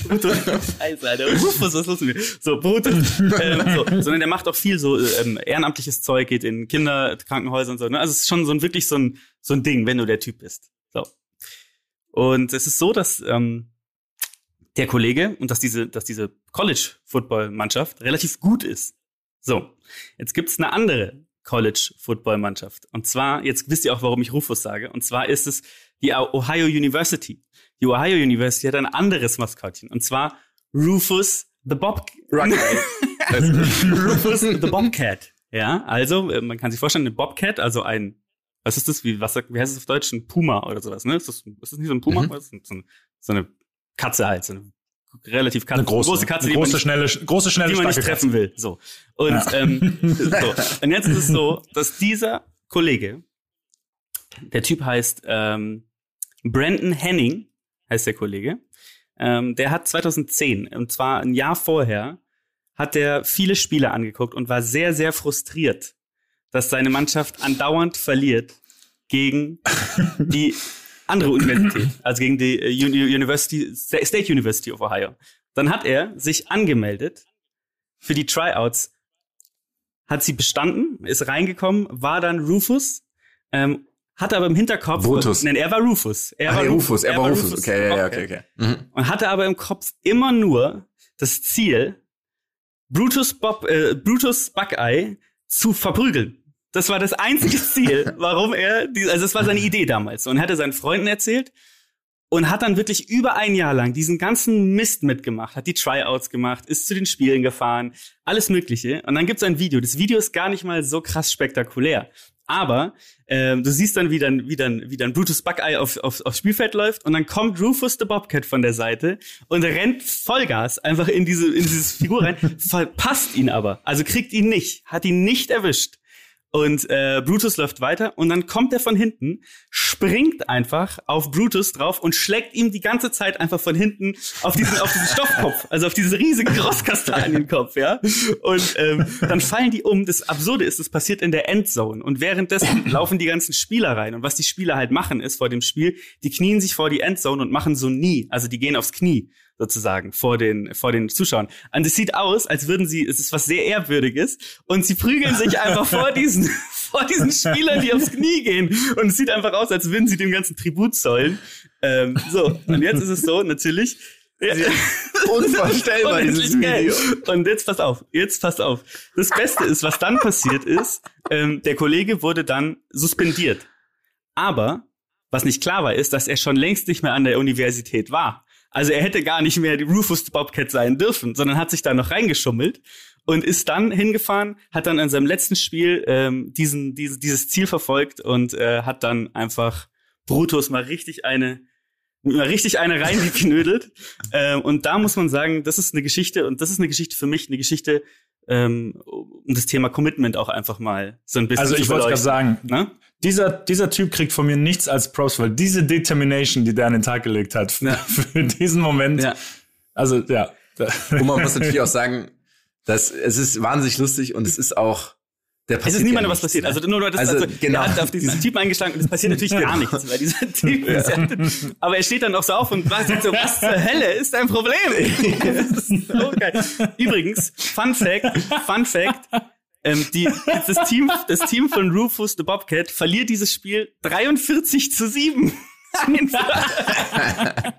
Brutus, Scheiße, Alter, Rufus, was los mit mir? So Brutus, ähm, so, sondern der macht auch viel so ähm, ehrenamtliches Zeug, geht in Kinderkrankenhäuser und so. Ne? Also es ist schon so ein wirklich so ein so ein Ding, wenn du der Typ bist. So. Und es ist so, dass ähm, der Kollege und dass diese, dass diese College-Football-Mannschaft relativ gut ist. So, jetzt gibt's eine andere College-Football-Mannschaft. Und zwar, jetzt wisst ihr auch, warum ich Rufus sage. Und zwar ist es die Ohio University. Die Ohio University hat ein anderes Maskottchen. Und zwar Rufus the Bob. *laughs* Rufus the Bobcat. Ja, also äh, man kann sich vorstellen, eine Bobcat, also ein, was ist das? Wie, was, sagt- wie heißt es auf Deutsch? Ein Puma oder sowas, ne? Ist das, ist das nicht so ein Puma? Mhm. So, eine, so eine Katze halt, so eine relativ Katze, Eine große, Katze, eine die man große, schnelle, große, schnelle, die man nicht treffen will. So. Und, Ja. ähm, so. *laughs* und jetzt ist es so, dass dieser Kollege, der Typ heißt ähm, Brandon Henning, heißt der Kollege, ähm, der hat 2010, und zwar ein Jahr vorher, hat er viele Spiele angeguckt und war sehr, sehr frustriert, dass seine Mannschaft andauernd verliert gegen *laughs* die andere *clears throat* Universität, also gegen die äh, Uni- University, State University of Ohio. Dann hat er sich angemeldet für die Tryouts, hat sie bestanden, ist reingekommen, war dann Rufus, ähm, hatte aber im Hinterkopf, Brutus. nein, er war Rufus. Er Ach, war nee, Rufus, er war Rufus. Okay, ja, ja, Okay. okay, okay. Mhm. Und hatte aber im Kopf immer nur das Ziel, Brutus Bob, äh, Brutus Buckeye zu verprügeln. Das war das einzige Ziel, *laughs* warum er, die, also das war seine Idee damals. Und er hatte seinen Freunden erzählt und hat dann wirklich über ein Jahr lang diesen ganzen Mist mitgemacht, hat die Tryouts gemacht, ist zu den Spielen gefahren, alles Mögliche. Und dann gibt's ein Video. Das Video ist gar nicht mal so krass spektakulär. Aber ähm, du siehst dann, wie dann, wie dann, wie dann Brutus Buckeye auf, auf, aufs Spielfeld läuft und dann kommt Rufus the Bobcat von der Seite und rennt Vollgas einfach in diese, in dieses Figur rein, *laughs* verpasst ihn aber, also kriegt ihn nicht, hat ihn nicht erwischt. Und äh, Brutus läuft weiter und dann kommt er von hinten, springt einfach auf Brutus drauf und schlägt ihm die ganze Zeit einfach von hinten auf diesen, auf diesen Stoffkopf, also auf diesen riesigen *laughs* Grosskastanienkopf, ja. Und ähm, dann fallen die um. Das Absurde ist, es passiert in der Endzone und währenddessen *laughs* laufen die ganzen Spieler rein. Und was die Spieler halt machen, ist vor dem Spiel, die knien sich vor die Endzone und machen so nie, also die gehen aufs Knie sozusagen vor den vor den Zuschauern. Und es sieht aus, als würden sie, es ist was sehr ehrwürdiges und sie prügeln sich einfach vor *laughs* diesen vor diesen Spielern, die aufs Knie gehen und es sieht einfach aus, als würden sie dem ganzen Tribut zollen. Ähm, so und jetzt ist es so natürlich. Unvorstellbar, *laughs* dieses. Video. Und jetzt pass auf, jetzt pass auf. Das Beste ist, was dann passiert ist, ähm, der Kollege wurde dann suspendiert. Aber was nicht klar war, ist, dass er schon längst nicht mehr an der Universität war. Also er hätte gar nicht mehr die Rufus Bobcat sein dürfen, sondern hat sich da noch reingeschummelt und ist dann hingefahren, hat dann in seinem letzten Spiel ähm, diesen, diese, dieses Ziel verfolgt und äh, hat dann einfach Brutus mal richtig eine mal richtig eine reingeknödelt. *laughs* ähm, und da muss man sagen, das ist eine Geschichte und das ist eine Geschichte für mich, eine Geschichte, ähm, um das Thema Commitment auch einfach mal so ein bisschen Also ich wollte gerade sagen, Ne? dieser, dieser Typ kriegt von mir nichts als Props, weil diese Determination, die der an den Tag gelegt hat für, Ja. *laughs* für diesen Moment, Ja. also ja. Und man muss natürlich auch sagen, dass es ist wahnsinnig lustig und es ist auch Es ist niemandem ja was passiert. ne? Also nur das, Also, also, genau. er hat auf diesen *laughs* Typen eingeschlagen und es passiert natürlich gar nichts, weil dieser *laughs* Typ ist ja, aber er steht dann auch so auf und sagt so, was zur Hölle ist dein Problem? *laughs* das ist so geil. Übrigens, Fun Fact, Fun Fact, ähm, die, das Team, das Team von Rufus the Bobcat verliert dieses Spiel 43 zu 7. Einfach.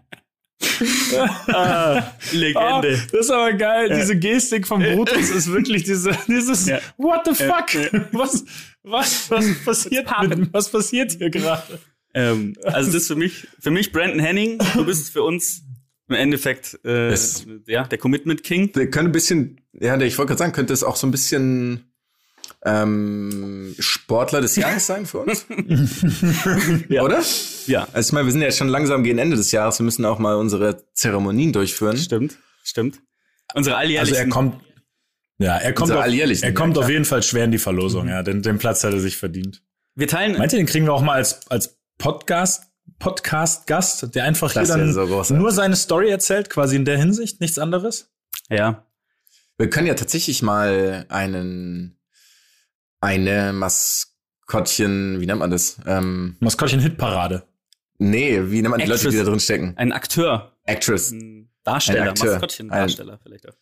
*laughs* ah, Oh, Legende. das ist aber geil. Diese Gestik von Brutus ist wirklich diese, *laughs* dieses Ja. What the fuck? *laughs* Was, was, was passiert? Mit, was passiert hier gerade? Ähm, also das ist für mich, für mich Brandon Henning, du bist für uns im Endeffekt äh, Das- ja, der Commitment King. Der könnte ein bisschen, ja, ich wollte gerade sagen, könnte es auch so ein bisschen ähm, Sportler des Jahres sein für uns. *laughs* Oder? Ja, Also ich meine, wir sind ja schon langsam gegen Ende des Jahres, wir müssen auch mal unsere Zeremonien durchführen. stimmt, stimmt. Unsere Also alljährlichen er kommt, ja, er kommt, Unsere auf, er ja, kommt klar. auf jeden Fall schwer in die Verlosung, ja. Den, den Platz hat er sich verdient. wir teilen Meint ihr, den kriegen wir auch mal als, als Podcast, Podcast-Gast, der einfach Das hier dann so nur seine Story erzählt, quasi in der Hinsicht, nichts anderes? ja, Wir können ja tatsächlich mal einen, eine Maskottchen, wie nennt man das? Ähm, Maskottchen-Hitparade. nee, wie nennt man die Leute, die Actress. da drin stecken? ein Akteur, Actress, ein Darsteller. Maskottchen-Darsteller vielleicht auch.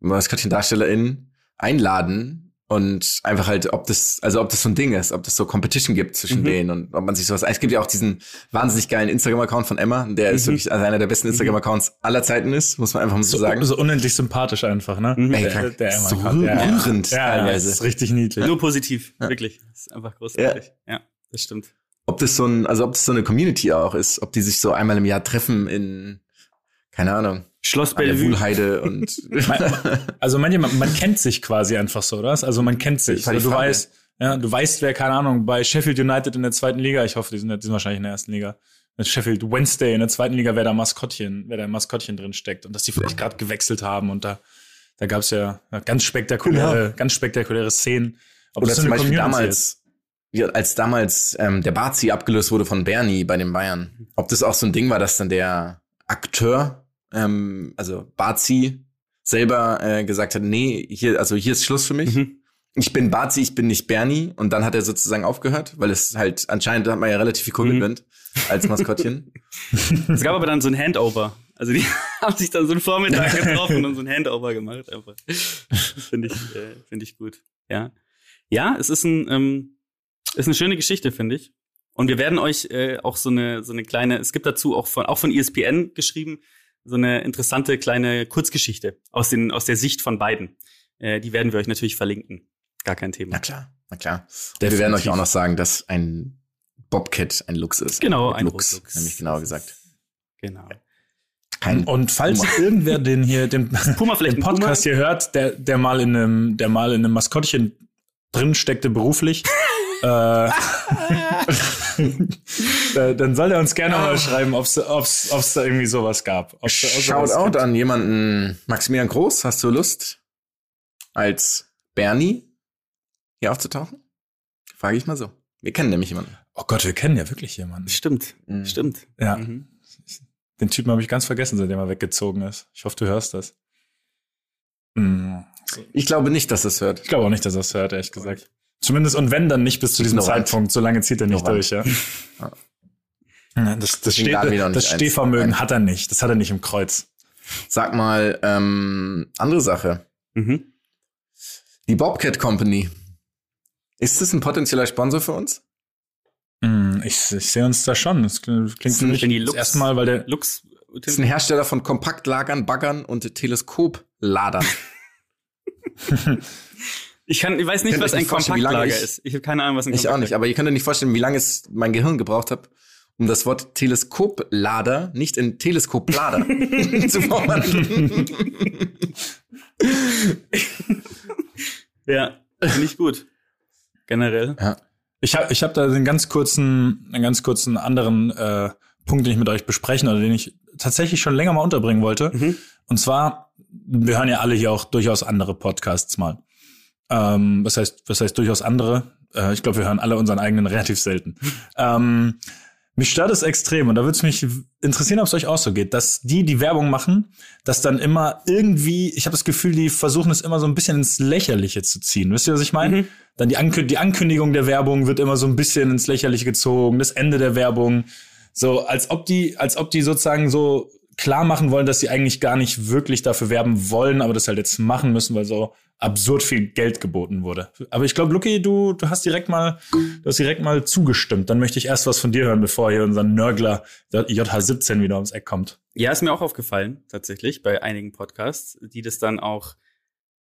Maskottchen-DarstellerInnen einladen und einfach halt, ob das, also ob das so ein Ding ist, ob das so Competition gibt zwischen Mhm. denen und ob man sich sowas, es gibt ja auch diesen wahnsinnig geilen Instagram-Account von Emma, der ist Mhm. wirklich also einer der besten Instagram-Accounts aller Zeiten ist, muss man einfach mal so, So, sagen. so unendlich sympathisch einfach, ne? Mhm. Ey, Der- der so ja, ja. rührend Ja, ja, teilweise. das ist richtig niedlich. Nur positiv, wirklich. Das ist einfach großartig. Ja. das stimmt. ob das so ein, also ob das so eine Community auch ist, ob die sich so einmal im Jahr treffen in, keine Ahnung, Schloss Bellevue. Wuhlheide und *laughs* Also manche, man, man kennt sich quasi einfach so, oder? Also man kennt sich. Also du Frage. weißt, ja, du weißt, wer, keine Ahnung, bei Sheffield United in der zweiten Liga, ich hoffe, die sind, die sind wahrscheinlich in der ersten Liga, mit Sheffield Wednesday in der zweiten Liga, wer da Maskottchen, wer da Maskottchen drin steckt und dass die vielleicht gerade gewechselt haben und da, da gab's ja ja, ganz spektakuläre, ganz spektakuläre Szenen. Ob Oder zum Beispiel Community damals, ja, als damals ähm, der Barzi abgelöst wurde von Bernie bei den Bayern. Ob das auch so ein Ding war, dass dann der Akteur, ähm, also Barzi, selber äh, gesagt hat, nee, hier, also hier ist Schluss für mich. Mhm. Ich bin Barzi, ich bin nicht Bernie. Und dann hat er sozusagen aufgehört, weil es halt, anscheinend hat man ja relativ viel Commitment als Maskottchen. *laughs* Es gab aber dann so ein Handover. Also die *laughs* haben sich dann so einen Vormittag *laughs* getroffen und so ein Handover gemacht einfach. Finde ich, äh, finde ich gut. Ja. Ja, es ist ein, ähm, ist eine schöne Geschichte, finde ich. Und wir werden euch äh, auch so eine, so eine kleine, es gibt dazu auch von, auch von ESPN geschrieben, so eine interessante kleine Kurzgeschichte aus den, aus der Sicht von beiden. Äh, die werden wir euch natürlich verlinken. Gar kein Thema. Na klar, na klar. Und wir werden euch auch noch sagen, dass ein Bobcat ein Lux ist. Genau, ein Lux, Lux. nämlich genauer gesagt. Genau. Kein Und falls Puma. irgendwer den hier, den, *laughs* Puma vielleicht den ein Puma? Podcast hier hört, der, der mal in einem, der mal in einem Maskottchen drin steckte beruflich, *laughs* *laughs* dann soll er uns gerne mal schreiben, ob's, ob's, ob's da irgendwie sowas gab. Ob's, Shoutout gibt. an jemanden, Maximilian Groß, hast du Lust, als Bernie hier aufzutauchen? Frage ich mal so. Wir kennen nämlich jemanden. Oh Gott, wir kennen ja wirklich jemanden. Stimmt, Mhm. stimmt. Ja, Mhm. den Typen habe ich ganz vergessen, seitdem er weggezogen ist. Ich hoffe, du hörst das. Hm. Ich glaube nicht, dass es hört. Ich glaube auch nicht, dass er es hört, ehrlich gesagt. Zumindest und wenn, dann nicht bis zu diesem Ignorant. Zeitpunkt. So lange zieht er nicht Ignorant. durch, ja. *laughs* Ja. Ja, Das, das, nicht das. Stehvermögen hat er nicht. Das hat er nicht im Kreuz. Sag mal, ähm, andere Sache. Mhm. Die Bobcat Company. Ist das ein potenzieller Sponsor für uns? Hm, Ich, ich sehe uns da schon. Das klingt für mich das Lux- erste Mal, weil der Lux ist ein Hersteller von Kompaktlagern, Baggern und Teleskopladern. *laughs* *laughs* Ich kann, ich weiß nicht, was ein Kontaktlager ich- ist. Ich habe keine Ahnung, was ein Ich auch nicht, aber ihr könnt euch nicht vorstellen, wie lange es mein Gehirn gebraucht hat, um das Wort Teleskoplader nicht in Teleskoplader *laughs* zu verwandeln. Ja, finde ich gut. Generell. Ich habe ich hab da einen ganz kurzen, einen ganz kurzen anderen äh, Punkt, den ich mit euch besprechen oder den ich tatsächlich schon länger mal unterbringen wollte. Und zwar, wir hören ja alle hier auch durchaus andere Podcasts mal. Ähm, was heißt, was heißt durchaus andere? Äh, ich glaube, wir hören alle unseren eigenen relativ selten. *laughs* ähm, mich stört es extrem und da würde es mich interessieren, ob es euch auch so geht, dass die, die Werbung machen, dass dann immer irgendwie, ich habe das Gefühl, die versuchen es immer so ein bisschen ins Lächerliche zu ziehen. Wisst ihr, was ich meine? Dann die, Ankü die Ankündigung der Werbung wird immer so ein bisschen ins Lächerliche gezogen, das Ende der Werbung, so als ob die, als ob die sozusagen so klar machen wollen, dass sie eigentlich gar nicht wirklich dafür werben wollen, aber das halt jetzt machen müssen, weil so absurd viel Geld geboten wurde. Aber ich glaube, Lucky, du, du hast direkt mal, du hast direkt mal zugestimmt. Dann möchte ich erst was von dir hören, bevor hier unser Nörgler der JH17 wieder ums Eck kommt. Ja, ist mir auch aufgefallen, tatsächlich, bei einigen Podcasts, die das dann auch,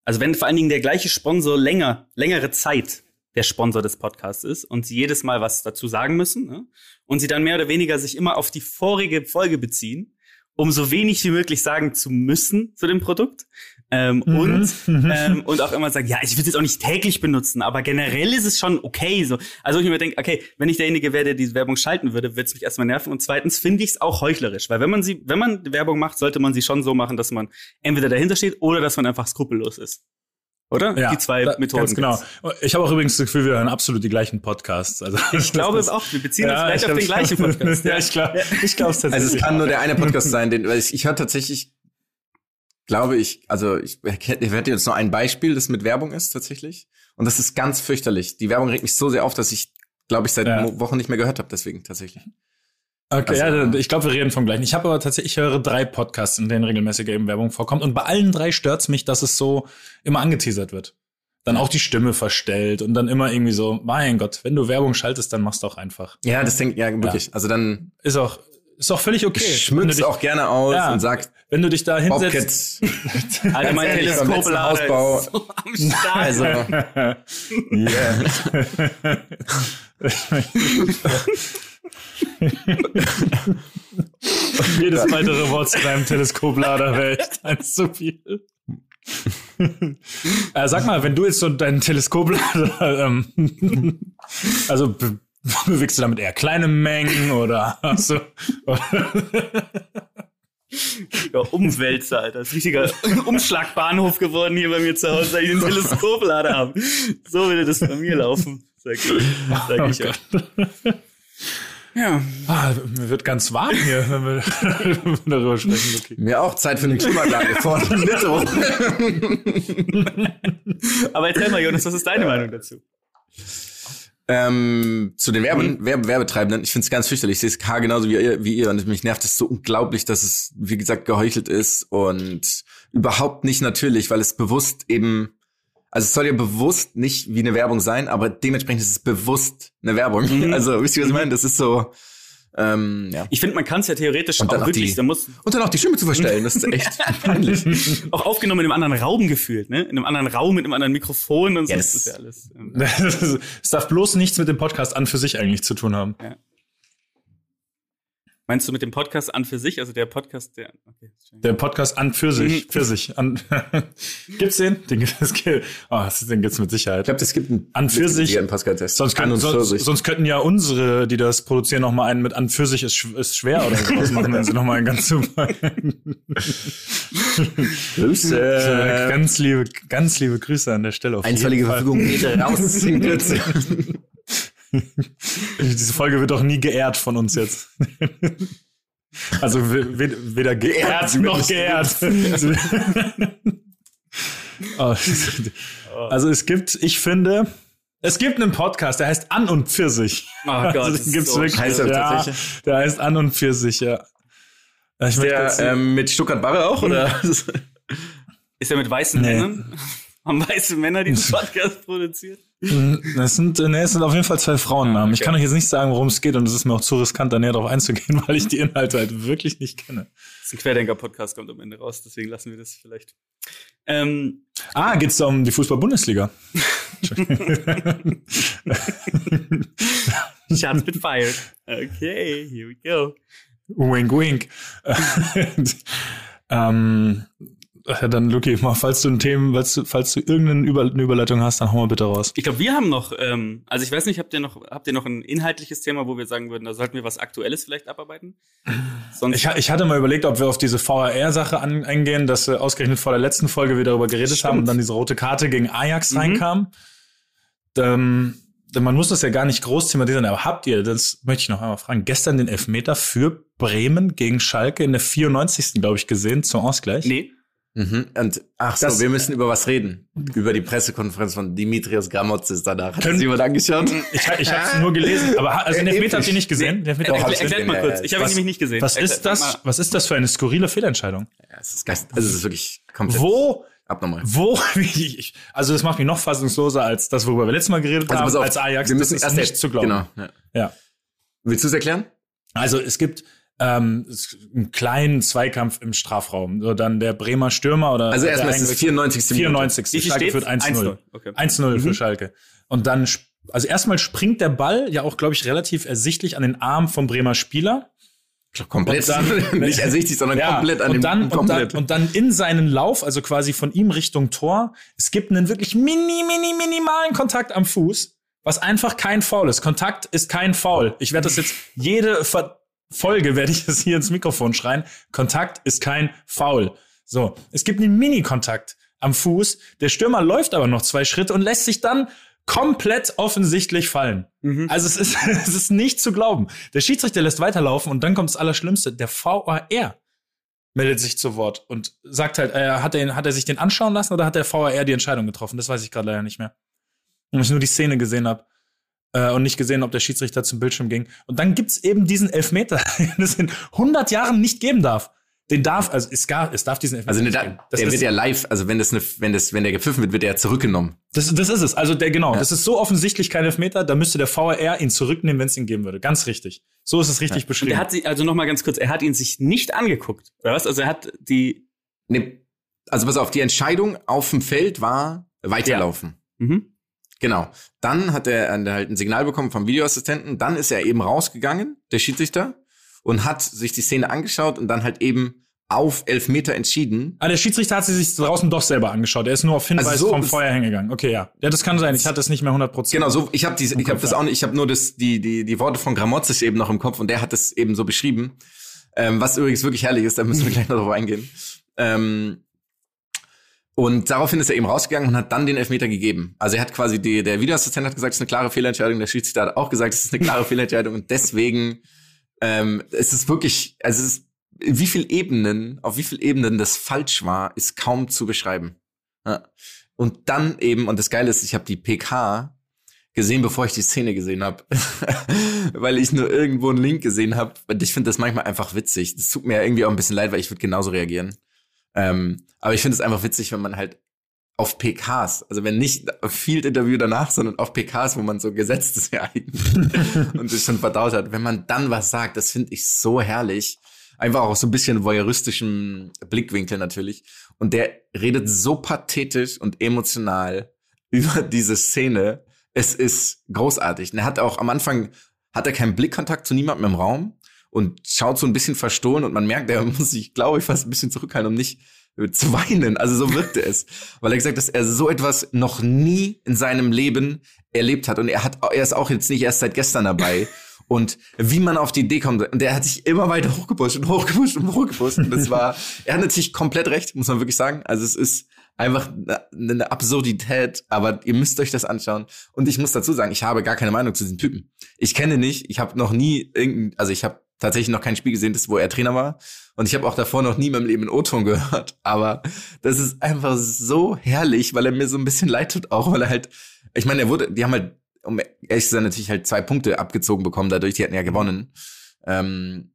also wenn vor allen Dingen der gleiche Sponsor länger, längere Zeit der Sponsor des Podcasts ist und sie jedes Mal was dazu sagen müssen ne? und sie dann mehr oder weniger sich immer auf die vorige Folge beziehen, um so wenig wie möglich sagen zu müssen zu dem Produkt. Ähm, Mhm. und, *laughs* ähm, und auch immer sagen, ja, ich will es jetzt auch nicht täglich benutzen, aber generell ist es schon okay. So. Also ich mir denke, okay, wenn ich derjenige wäre, der diese Werbung schalten würde, würde es mich erstmal nerven. Und zweitens finde ich es auch heuchlerisch, weil wenn man sie, wenn man Werbung macht, sollte man sie schon so machen, dass man entweder dahinter steht oder dass man einfach skrupellos ist. Oder? Ja, die zwei da- Methoden. Genau. Ich habe auch übrigens das Gefühl, wir hören absolut die gleichen Podcasts. Also Ich glaube es auch. Wir beziehen uns vielleicht auf den gleichen Podcast. *laughs* ja, ich glaube, ich glaube es tatsächlich. Also es kann nur der eine Podcast *laughs* sein, den, weil ich, ich höre tatsächlich, glaube ich, also ich, *laughs* ich hätte jetzt noch ein Beispiel, das mit Werbung ist tatsächlich. Und das ist ganz fürchterlich. Die Werbung regt mich so sehr auf, dass ich, glaube ich, seit Ja. Wochen nicht mehr gehört habe, deswegen tatsächlich. Okay, Also- ja, dann- ich glaube, wir reden vom gleichen. Ich habe aber tatsächlich, ich höre drei Podcasts, in denen regelmäßig eben Werbung vorkommt. Und bei allen drei stört's mich, dass es so immer angeteasert wird. Dann auch die Stimme verstellt und dann immer irgendwie so, mein Gott, wenn du Werbung schaltest, dann machst du auch einfach. Ja, das denkt, ja, wirklich. Also dann Ist auch, ist auch völlig okay. dich- auch gerne aus Ja. und sagt, Wenn du dich da hinsetzt. *laughs* Alter, mein Hausbau- ist so am Start. Also, *laughs* *laughs* Jedes weitere Wort zu deinem Teleskoplader wäre echt eins zu viel. äh, sag mal, wenn du jetzt so deinen Teleskoplader, ähm, also be bewegst du damit eher kleine Mengen oder hast du, Ja, Umwälzer, Alter. Das ist richtiger Umschlagbahnhof geworden hier bei mir zu Hause, weil ich einen Teleskoplader habe. So würde das bei mir laufen, sag ich. Sag ich Oh. Ja. ah, mir wird ganz warm hier, wenn wir, wenn *laughs* wir darüber sprechen. Okay. mir auch Zeit für eine Klimaanlage vor dem Mittwoch. *laughs* Aber erzähl mal, Jonas, was ist deine Meinung dazu? Ähm, zu den Werbe Werbe Werbetreibenden, ich finde es ganz fürchterlich. Ich sehe es genauso wie ihr, wie ihr und mich nervt es so unglaublich, dass es, wie gesagt, geheuchelt ist und überhaupt nicht natürlich, weil es bewusst eben, also es soll ja bewusst nicht wie eine Werbung sein, aber dementsprechend ist es bewusst eine Werbung. *laughs* Also, wisst ihr, was ich meine? Das ist so, ähm, ja. Ich finde, man kann es ja theoretisch Und auch wirklich, die- da muss Und dann auch die Stimme zu verstellen, das ist echt *laughs* peinlich. auch aufgenommen in einem anderen Raum gefühlt, ne? In einem anderen Raum mit einem anderen Mikrofon und so. Ja, das das- ist ja alles. ähm, *laughs* Es darf bloß nichts mit dem Podcast an für sich eigentlich zu tun haben. Meinst du mit dem Podcast an für sich? Also der Podcast, der. Okay. Der Podcast an für sich, Mhm. für sich. An, *laughs* gibt's den? Den, gibt- das, oh, den gibt's mit Sicherheit. Ich glaube, das gibt einen An für sich. Sonst, für sonst, sonst könnten ja unsere, die das produzieren, noch mal einen mit an für sich ist, ist schwer oder sowas machen, wenn sie noch mal einen ganz super. Grüße. ganz liebe, ganz liebe Grüße an der Stelle. Auf Einstweilige jeden Fall. Verfügung geht raus. *laughs* *laughs* Diese Folge wird auch nie geehrt von uns jetzt. *laughs* Also we- we- weder geehrt noch geehrt. *laughs* Oh, also es gibt, ich finde, es gibt einen Podcast, der heißt An und Pfirsich. Oh Gott, also, das den ist gibt's so wirklich. Heißt ja, der heißt An und Pfirsich, ja. Ja, Ich möchte Der ähm, mit Stuttgart Barre auch, oder? Ist er mit weißen Nee. Männern? Haben weiße Männer diesen Podcast produziert? Das sind, nee, es sind auf jeden Fall zwei Frauennamen. Ich Okay. kann euch jetzt nicht sagen, worum es geht und es ist mir auch zu riskant, da näher drauf einzugehen, *laughs* weil ich die Inhalte halt wirklich nicht kenne. Das ist ein Querdenker-Podcast, kommt am Ende raus, deswegen lassen wir das vielleicht. Ähm, Ah, geht's da um die Fußball-Bundesliga? *laughs* Shots been fired. Okay, here we go. wink, wink. *laughs* ähm, ja, dann, Luki, mal, falls du ein Thema, falls du, falls du irgendeine Über eine Überleitung hast, dann hau mal bitte raus. Ich glaube, wir haben noch, ähm, also ich weiß nicht, habt ihr noch, habt ihr noch ein inhaltliches Thema, wo wir sagen würden, da sollten wir was Aktuelles vielleicht abarbeiten? Sonst, Ich, ich hatte mal überlegt, ob wir auf diese VAR-Sache eingehen, dass wir ausgerechnet vor der letzten Folge wieder darüber geredet Stimmt. haben und dann diese rote Karte gegen Ajax Mhm. reinkam. Ähm, denn man muss das ja gar nicht groß thematisieren, aber habt ihr, das möchte ich noch einmal fragen, gestern den Elfmeter für Bremen gegen Schalke in der 94. glaube ich gesehen, zum Ausgleich? nee, Mhm. Und ach so, Das- wir müssen über was reden. Über die Pressekonferenz von Dimitrios Gramotzes danach. Hat Können- das jemand angeschaut? Ich, ich habe es nur gelesen, aber also den Äh, Elfmeter habt ihr nicht gesehen? Den Elfmeter erklär, erklärt mal kurz. Ich habe ihn nämlich nicht gesehen. Was Erklär- ist das? mal. Was ist das für eine skurrile Fehlentscheidung? Ja, es ist geist, also es ist wirklich komplett Wo, abnormal. wo, *laughs* ich, also das macht mich noch fassungsloser als das, worüber wir letztes Mal geredet Also haben, auf, als Ajax. wir müssen das ist erst nicht zu glauben. Genau. Ja. Ja. Willst du es erklären? Also es gibt ähm, einen kleinen Zweikampf im Strafraum. So dann der Bremer Stürmer oder Also der erstmal ist es eingewechselte- 94. Minute. 94. Wie viel Schalke steht's? führt 1-0. 1-0, okay. 1-0 Mhm. für Schalke. Und dann, also erstmal springt der Ball ja auch, glaube ich, relativ ersichtlich an den Arm vom Bremer Spieler. Komplett. Dann- *laughs* nicht ersichtlich, sondern komplett an und dem dann, und, dann, komplett. und dann in seinen Lauf, also quasi von ihm Richtung Tor, es gibt einen wirklich mini, mini, minimalen Kontakt am Fuß, was einfach kein Foul ist. Kontakt ist kein Foul. Ich werde das jetzt jede Ver Folge werde ich das hier ins Mikrofon schreien. Kontakt ist kein Foul. So, es gibt einen Mini-Kontakt am Fuß. Der Stürmer läuft aber noch zwei Schritte und lässt sich dann komplett offensichtlich fallen. Mhm. Also es ist, *laughs* es ist nicht zu glauben. Der Schiedsrichter lässt weiterlaufen und dann kommt das Allerschlimmste. Der VAR meldet sich zu Wort und sagt halt, äh, hat, er, hat er sich den anschauen lassen oder hat der VAR die Entscheidung getroffen? Das weiß ich gerade leider nicht mehr. Wenn ich nur die Szene gesehen habe äh, und nicht gesehen, ob der Schiedsrichter zum Bildschirm ging. Und dann gibt's eben diesen Elfmeter, *laughs* den es in 100 Jahren nicht geben darf. Den darf, also es, gar, es darf diesen Elfmeter Also ne, nicht da, geben. Das der ist, wird ja live, also wenn das eine, wenn das, wenn der gepfiffen wird, wird er ja zurückgenommen. Das, das ist es. Also der genau, das ist so offensichtlich kein Elfmeter, da müsste der VAR ihn zurücknehmen, wenn es ihn geben würde. Ganz richtig. So ist es richtig Und beschrieben. er hat sich, also noch mal ganz kurz, er hat ihn sich nicht angeguckt, oder was? Also er hat die, Ne, also pass auf, die Entscheidung auf dem Feld war weiterlaufen. mhm. Genau. Dann hat er äh, halt ein Signal bekommen vom Videoassistenten. Dann ist er eben rausgegangen, der Schiedsrichter, und hat sich die Szene angeschaut und dann halt eben auf Elfmeter entschieden. Ah, der Schiedsrichter hat sie sich draußen doch selber angeschaut. Er ist nur auf Hinweis Also so vom Feuer hingegangen. Okay, ja. Ja, das kann sein. Ich hatte es nicht mehr 100 Prozent. Genau, so ich habe ich habe das auch nicht, ich habe nur das die die die Worte von Gramotzes eben noch im Kopf und der hat das eben so beschrieben. Ähm, was übrigens wirklich herrlich ist, da müssen wir gleich noch drauf eingehen. Ähm, und daraufhin ist er eben rausgegangen und hat dann den Elfmeter gegeben. Also er hat quasi die, der Videoassistent hat gesagt, es ist eine klare Fehlentscheidung. Der Schiedsrichter hat auch gesagt, es ist eine klare Fehlentscheidung und deswegen ähm, es ist wirklich, also es ist, wie viel Ebenen, auf wie viel Ebenen das falsch war, ist kaum zu beschreiben. Ja. Und dann eben, und das Geile ist, ich habe die PK gesehen, bevor ich die Szene gesehen habe, *laughs* weil ich nur irgendwo einen Link gesehen habe. Und ich finde das manchmal einfach witzig. Das tut mir irgendwie auch ein bisschen leid, weil ich würde genauso reagieren. Ähm, aber ich finde es einfach witzig, wenn man halt auf PKs, also wenn nicht Field Interview danach, sondern auf PKs, wo man so eigentlich *laughs* und das schon verdaut hat, wenn man dann was sagt, das finde ich so herrlich. Einfach auch so ein bisschen voyeuristischem Blickwinkel natürlich. Und der redet so pathetisch und emotional über diese Szene. Es ist großartig. Und er hat auch am Anfang, hat er keinen Blickkontakt zu niemandem im Raum und schaut so ein bisschen verstohlen und man merkt, er *laughs* muss sich, glaube ich, fast ein bisschen zurückhalten, um nicht äh, zu weinen. Also so wirkte es. *laughs* Weil er gesagt hat, dass er so etwas noch nie in seinem Leben erlebt hat. Und er hat, er ist auch jetzt nicht erst seit gestern dabei. *laughs* Und wie man auf die Idee kommt, und der hat sich immer weiter hochgepusht und hochgepusht und hochgepusht. Und das war, er hat natürlich komplett recht, muss man wirklich sagen. Also es ist einfach eine, Absurdität, aber ihr müsst euch das anschauen. Und ich muss dazu sagen, ich habe gar keine Meinung zu diesem Typen. Ich kenne nicht, ich habe noch nie irgendein, also ich habe tatsächlich noch kein Spiel gesehen, das, wo er Trainer war. Und ich habe auch davor noch nie in meinem Leben einen O-Ton gehört. *laughs* Aber das ist einfach so herrlich, weil er mir so ein bisschen leid tut auch, weil er halt, ich meine, er wurde, die haben halt, um ehrlich zu sein, natürlich halt zwei Punkte abgezogen bekommen dadurch, die hatten ja gewonnen. Ähm,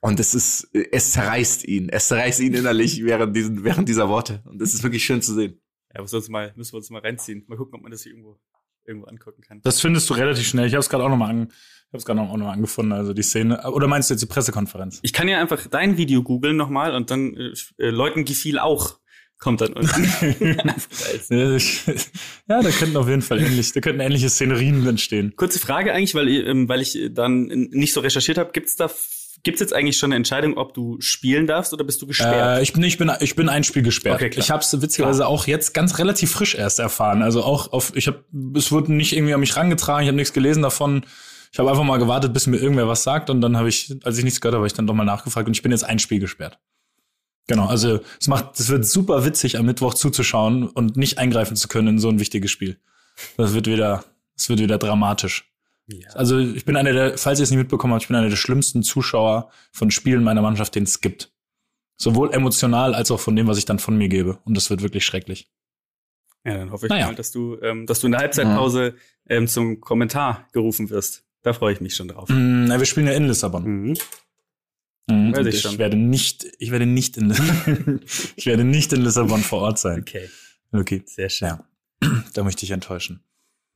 und es ist, es zerreißt ihn. Es zerreißt ihn innerlich während, diesen, während dieser Worte. Und das ist wirklich schön zu sehen. Ja, müssen wir uns mal, müssen wir uns mal reinziehen. Mal gucken, ob man das hier irgendwo, irgendwo angucken kann. Das findest du relativ schnell. Ich habe es gerade auch nochmal an, ich hab's gerade auch noch angefunden, also die Szene. Oder meinst du jetzt die Pressekonferenz? Ich kann ja einfach dein Video googeln nochmal und dann äh, äh, Leuten gefiel auch. Kommt dann unten. *laughs* Ja, da könnten auf jeden Fall ähnlich, da könnten ähnliche Szenerien entstehen. Kurze Frage eigentlich, weil, ähm, weil ich dann nicht so recherchiert habe. Gibt's da, gibt's jetzt eigentlich schon eine Entscheidung, ob du spielen darfst oder bist du gesperrt? Äh, ich bin, ich bin, ich bin ein Spiel gesperrt. Okay, klar. ich habe es witzigerweise auch jetzt ganz relativ frisch erst erfahren. Also auch auf, ich habe, es wurde nicht irgendwie an mich rangetragen. Ich habe nichts gelesen davon. Ich habe einfach mal gewartet, bis mir irgendwer was sagt und dann habe ich, als ich nichts gehört habe, habe ich dann doch mal nachgefragt und ich bin jetzt ein Spiel gesperrt. Genau, also es macht, es wird super witzig, am Mittwoch zuzuschauen und nicht eingreifen zu können in so ein wichtiges Spiel. Das wird wieder, das wird wieder dramatisch. ja. Also ich bin einer der, falls ihr es nicht mitbekommen habt, ich bin einer der schlimmsten Zuschauer von Spielen meiner Mannschaft, den es gibt. Sowohl emotional als auch von dem, was ich dann von mir gebe. Und das wird wirklich schrecklich. ja, dann hoffe ich Naja. mal, dass du, ähm, dass du in der Halbzeitpause ähm, zum Kommentar gerufen wirst. Da freue ich mich schon drauf. Mm, na, wir spielen ja in Lissabon. Mhm. Mhm. Weiß ich ich schon. werde nicht, ich werde nicht in, *laughs* ich werde nicht in Lissabon vor Ort sein. Okay, Okay. sehr schön. Ja. *clears throat* Da möchte ich enttäuschen.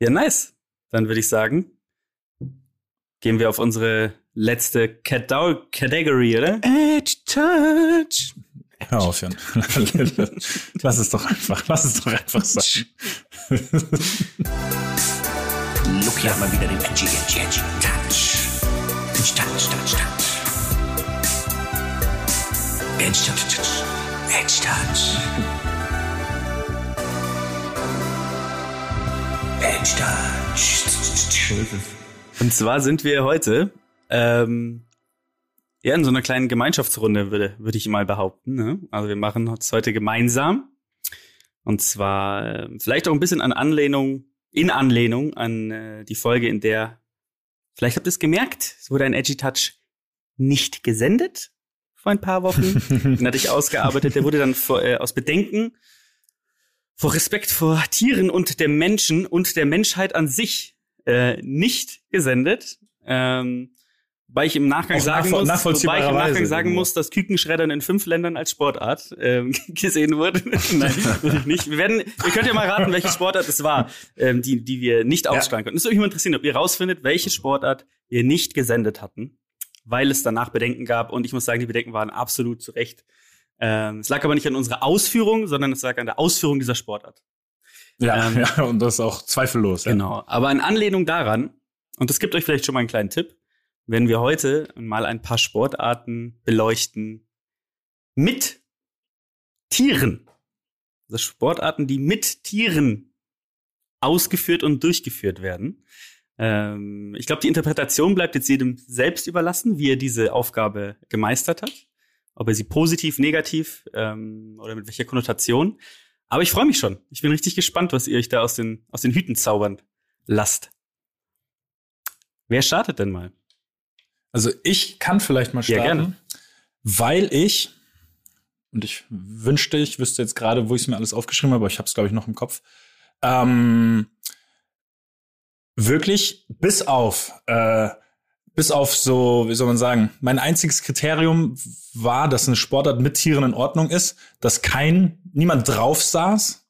Ja, nice. Dann würde ich sagen, gehen wir auf unsere letzte Cata- Category, oder? Edge Touch. Hör auf, Jan. *laughs* Lass es doch einfach, lass es doch einfach sein. *laughs* Lucky hat mal wieder den Edgy, Edgy, Edgy Touch. Edgy Touch, Touch, Touch. Edge Touch, Touch. Edge Touch. Edge Touch. Und zwar sind wir heute ähm, ja in so einer kleinen Gemeinschaftsrunde, würde, würde ich mal behaupten. Ne? Also wir machen es heute gemeinsam. Und zwar äh, vielleicht auch ein bisschen an Anlehnung, in Anlehnung an äh, die Folge, in der, vielleicht habt ihr es gemerkt, es wurde ein Edgy Touch nicht gesendet vor ein paar Wochen. *laughs* Den hatte ich ausgearbeitet. Der wurde dann vor, äh, aus Bedenken vor Respekt vor Tieren und dem Menschen und der Menschheit an sich äh, nicht gesendet. Ähm, weil ich im Nachgang Auch sagen nachvoll- muss, wobei ich im Nachgang sagen irgendwo. muss, dass Kükenschreddern in fünf Ländern als Sportart ähm, *laughs* gesehen wurde. *laughs* Nein, natürlich nicht. Wir werden, ihr könnt ja mal raten, welche Sportart es war, ähm, die, die wir nicht ausstrahlen konnten. Es würde mich mal interessieren, ob ihr rausfindet, welche Sportart wir nicht gesendet hatten, weil es danach Bedenken gab. Und ich muss sagen, die Bedenken waren absolut zu Recht. Ähm, es lag aber nicht an unserer Ausführung, sondern es lag an der Ausführung dieser Sportart. Ja, Ähm, *laughs* ja, und das ist auch zweifellos. Ja. Genau. Aber in Anlehnung daran, und das gibt euch vielleicht schon mal einen kleinen Tipp, wenn wir heute mal ein paar Sportarten beleuchten mit Tieren. Also Sportarten, die mit Tieren ausgeführt und durchgeführt werden. Ähm, ich glaube, die Interpretation bleibt jetzt jedem selbst überlassen, wie er diese Aufgabe gemeistert hat. Ob er sie positiv, negativ ähm, oder mit welcher Konnotation. Aber ich freue mich schon. Ich bin richtig gespannt, was ihr euch da aus den, aus den Hüten zaubern lasst. Wer startet denn mal? Also ich kann vielleicht mal Ja, starten, gerne. weil ich und ich wünschte, ich wüsste jetzt gerade, wo ich es mir alles aufgeschrieben habe, aber ich habe es glaube ich noch im Kopf. Ähm, wirklich bis auf äh, bis auf so, wie soll man sagen, mein einziges Kriterium war, dass eine Sportart mit Tieren in Ordnung ist, dass kein niemand drauf saß.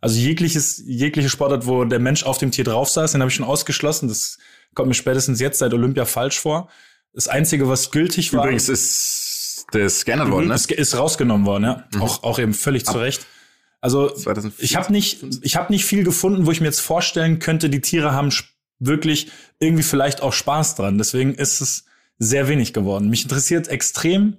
Also jegliches jegliche Sportart, wo der Mensch auf dem Tier drauf saß, den habe ich schon ausgeschlossen. Das kommt mir spätestens jetzt seit Olympia falsch vor. Das einzige, was gültig war, Übrigens ist das geändert worden, ne? ist, rausgenommen worden, ja. Auch, auch eben völlig zu Recht. Also 2004. ich habe nicht, ich habe nicht viel gefunden, wo ich mir jetzt vorstellen könnte, die Tiere haben wirklich irgendwie vielleicht auch Spaß dran. Deswegen ist es sehr wenig geworden. Mich interessiert extrem,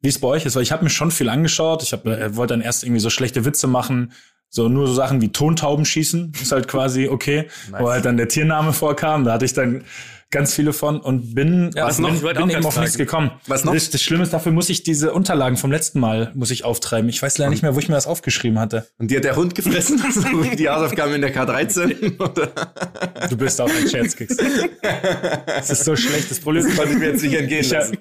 wie es bei euch ist, weil ich habe mir schon viel angeschaut. Ich hab, äh, wollte dann erst irgendwie so schlechte Witze machen, so nur so Sachen wie Tontauben schießen, ist halt quasi okay, *laughs* wo halt dann der Tiername vorkam. Da hatte ich dann ganz viele von und bin, Ja, was bin, noch? Ich bin eben auf nichts gekommen. Was noch? Das, das Schlimme ist, dafür muss ich diese Unterlagen vom letzten Mal muss ich auftreiben. Ich weiß leider nicht mehr, wo ich mir das aufgeschrieben hatte. Und die hat der Hund gefressen, *laughs* so wie die Hausaufgaben in der K13. Oder? Du bist auch ein Scherzkeks. *laughs* Das ist so schlecht. Das Problem ist, Konnte ich mir jetzt nicht entgehen lassen.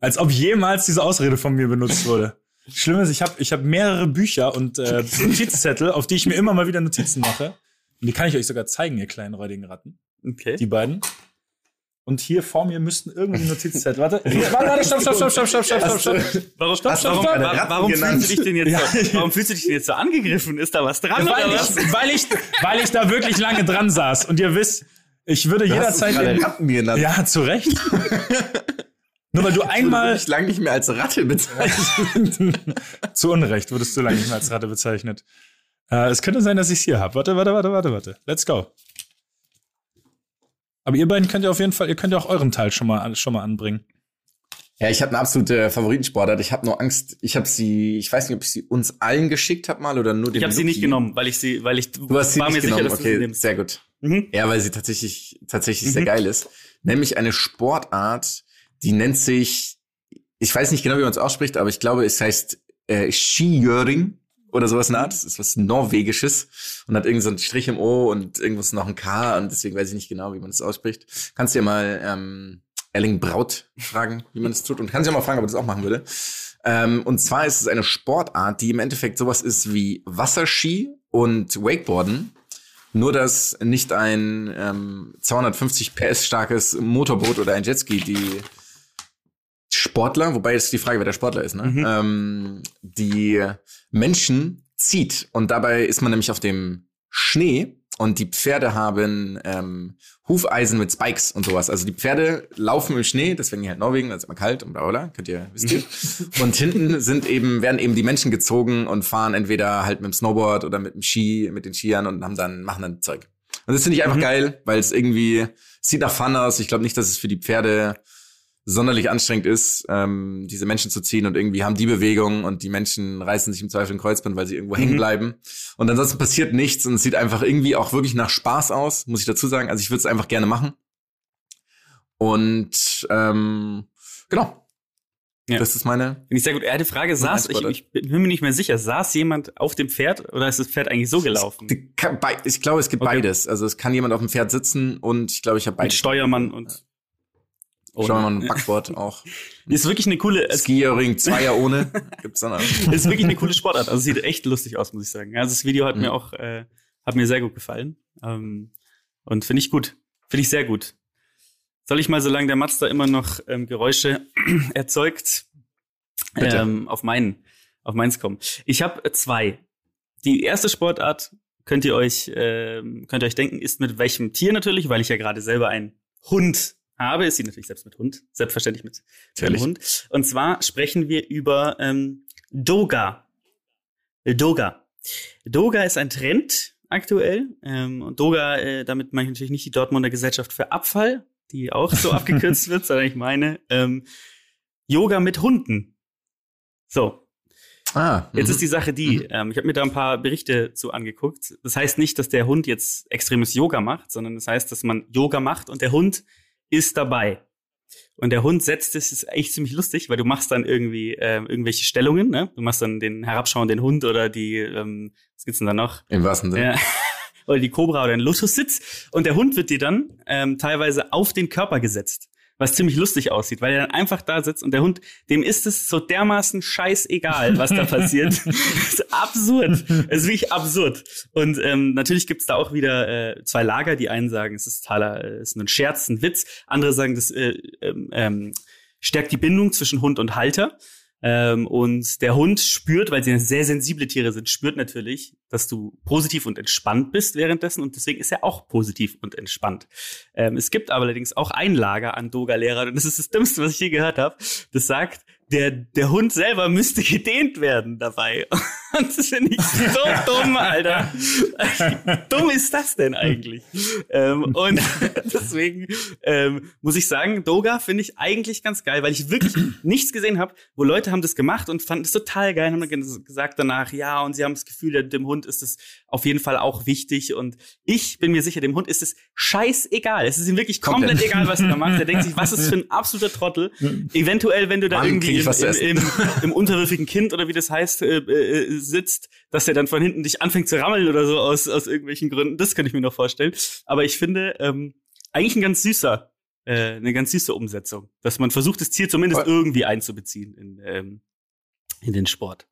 als ob jemals diese Ausrede von mir benutzt wurde. Schlimm ist, ich habe ich hab mehrere Bücher und äh, Notizzettel, auf die ich mir immer mal wieder Notizen mache. Und die kann ich euch sogar zeigen, ihr kleinen räudigen Ratten. Okay. Die beiden. Und hier vor mir müssten irgendwie Notizzettel. Warte, *laughs* warte, warte, stopp, stopp, stopp, stopp, stopp, stopp, stopp, stopp. Warum, Stopp, stopp, warum, stopp. wa- warum fühlst du dich denn jetzt so, warum fühlst du dich denn jetzt so angegriffen? Ist da was dran Weil oder was? ich, weil ich, weil ich da wirklich lange dran saß. Und ihr wisst, ich würde jederzeit. gerade Ratten genannt. Ja, zu Recht. *laughs* Nur weil du *laughs* Ich einmal mich lange nicht mehr als Ratte bezeichnet. *laughs* zu Unrecht wurdest du lange nicht mehr als Ratte bezeichnet. Äh, es könnte sein, dass ich es hier habe. Warte, warte, warte, warte, warte. Let's go. Aber ihr beiden könnt ja auf jeden Fall, ihr könnt ja auch euren Teil schon mal, schon mal anbringen. Ja, ich habe eine absolute Favoritensportart. Ich habe nur Angst. Ich habe sie, ich weiß nicht, ob ich sie uns allen geschickt habe mal oder nur dem Ich habe sie nicht genommen, weil ich sie, weil ich Du hast sie war nicht mir genommen. sicher, dass du okay, sie nimmst. sehr gut. Mhm. Ja, weil sie tatsächlich, tatsächlich sehr Mhm. geil ist. Nämlich eine Sportart, die nennt sich, ich weiß nicht genau, wie man es ausspricht, aber ich glaube, es heißt äh, Skijöring oder sowas in der Art. Das ist was Norwegisches und hat irgend so einen Strich im O und irgendwas noch ein K und deswegen weiß ich nicht genau, wie man das ausspricht. Kannst du ja mal ähm, Erling Braut fragen, wie man das tut und kannst ja mal fragen, ob er das auch machen würde. Ähm, und zwar ist es eine Sportart, die im Endeffekt sowas ist wie Wasserski und Wakeboarden. Nur, dass nicht ein ähm, 250 PS starkes Motorboot oder ein Jetski die Sportler, wobei jetzt die Frage, wer der Sportler ist, ne? Mhm. ähm, die Menschen zieht. Und dabei ist man nämlich auf dem Schnee und die Pferde haben ähm, Hufeisen mit Spikes und sowas. Also die Pferde laufen im Schnee, deswegen hier halt Norwegen, da ist immer kalt und bla bla, könnt ihr, wisst ihr. *laughs* und hinten sind eben, werden eben die Menschen gezogen und fahren entweder halt mit dem Snowboard oder mit dem Ski, mit den Skiern und haben dann, machen dann Zeug. Und das finde ich einfach Mhm. geil, weil es irgendwie sieht nach Fun aus. Ich glaube nicht, dass es für die Pferde sonderlich anstrengend ist, ähm, diese Menschen zu ziehen und irgendwie haben die Bewegung und die Menschen reißen sich im Zweifel ein Kreuzband, weil sie irgendwo hängen Mhm. bleiben. Und ansonsten passiert nichts und es sieht einfach irgendwie auch wirklich nach Spaß aus, muss ich dazu sagen. Also ich würde es einfach gerne machen. Und ähm, genau. Ja. Das ist meine. Finde ich sehr gut. Er hat die Frage, saß, ich, ich bin mir nicht mehr sicher, saß jemand auf dem Pferd oder ist das Pferd eigentlich so gelaufen? Bei- Ich glaube, es gibt Okay. beides. Also es kann jemand auf dem Pferd sitzen und ich glaube, ich habe Mit beides. Steuermann und. Schauen wir mal ein Backboard auch. *laughs* Ist wirklich eine coole, es Skiering Zweier ohne. *laughs* Gibt's dann auch. ist wirklich eine coole Sportart. Also sieht echt lustig aus, muss ich sagen. Also das Video hat Mhm. mir auch, äh, hat mir sehr gut gefallen. Ähm, und finde ich gut. Finde ich sehr gut. Soll ich mal, solange der Mazda immer noch ähm, Geräusche *clears throat* erzeugt, Bitte. ähm, auf meinen, auf meins kommen. Ich habe zwei. Die erste Sportart könnt ihr euch, ähm, könnt ihr euch denken, ist mit welchem Tier natürlich, weil ich ja gerade selber einen Hund habe, ist sie natürlich selbst mit Hund, selbstverständlich mit Natürlich. Hund. Und zwar sprechen wir über ähm, Doga. Doga. Doga ist ein Trend aktuell. Ähm, und Doga, äh, damit meine ich natürlich nicht die Dortmunder Gesellschaft für Abfall, die auch so abgekürzt *laughs* wird, sondern ich meine ähm, Yoga mit Hunden. So, Ah, Jetzt mhm. ist die Sache die, ähm, ich habe mir da ein paar Berichte zu angeguckt. Das heißt nicht, dass der Hund jetzt extremes Yoga macht, sondern das heißt, dass man Yoga macht und der Hund ist dabei. Und der Hund setzt, das ist echt ziemlich lustig, weil du machst dann irgendwie ähm, irgendwelche Stellungen, ne? Du machst dann den herabschauenden Hund oder die, ähm, was gibt's denn da noch? Im wahrsten Sinne. Ja. *laughs* Oder die Cobra oder ein Lotussitz. Und der Hund wird dir dann ähm, teilweise auf den Körper gesetzt. Was ziemlich lustig aussieht, weil er dann einfach da sitzt und der Hund, dem ist es so dermaßen scheißegal, was da passiert. *laughs* *laughs* das ist absurd. Es ist wirklich absurd. Und ähm, natürlich gibt's da auch wieder äh, zwei Lager. Die einen sagen, es ist totaler, äh, es ist ein Scherz, ein Witz. Andere sagen, das äh, ähm, ähm, stärkt die Bindung zwischen Hund und Halter. Ähm, und der Hund spürt, weil sie sehr sensible Tiere sind, spürt natürlich, dass du positiv und entspannt bist währenddessen und deswegen ist er auch positiv und entspannt. Ähm, es gibt aber allerdings auch ein Lager an Doga-Lehrern und das ist das Dümmste, was ich je gehört habe. Das sagt, der, der Hund selber müsste gedehnt werden dabei. *laughs* Und das finde ich so dumm, Alter. Wie dumm ist das denn eigentlich? ähm, und *laughs* deswegen ähm, muss ich sagen, Doga finde ich eigentlich ganz geil, weil ich wirklich *clears throat* nichts gesehen habe, wo Leute haben das gemacht und fanden es total geil, haben dann ges- gesagt danach, ja, und sie haben das Gefühl, dem Hund ist es auf jeden Fall auch wichtig. Und ich bin mir sicher, dem Hund ist es scheißegal. Es ist ihm wirklich komplett, Komplett. egal, was er da macht. Er denkt sich, was ist für ein absoluter Trottel. Eventuell, wenn du da krieg irgendwie ich im, was zu im, im, *laughs* im unterwürfigen Kind oder wie das heißt, äh, äh, sitzt, dass er dann von hinten dich anfängt zu rammeln oder so aus, aus irgendwelchen Gründen. Das könnte ich mir noch vorstellen. Aber ich finde, ähm, eigentlich ein ganz süßer, äh, eine ganz süße Umsetzung, dass man versucht, das Tier zumindest irgendwie einzubeziehen in, ähm, in den Sport.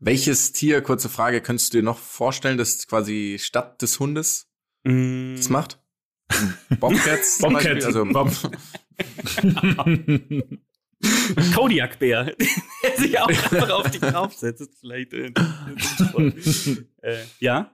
Welches Tier, kurze Frage, könntest du dir noch vorstellen, das quasi statt des Hundes Mm, das macht? Bobcats Bobcat. Beispiel. Also, Bob. *laughs* *laughs* Kodiak-Bär, *laughs* der sich auch einfach auf dich draufsetzt. Vielleicht, äh, *laughs* äh, ja.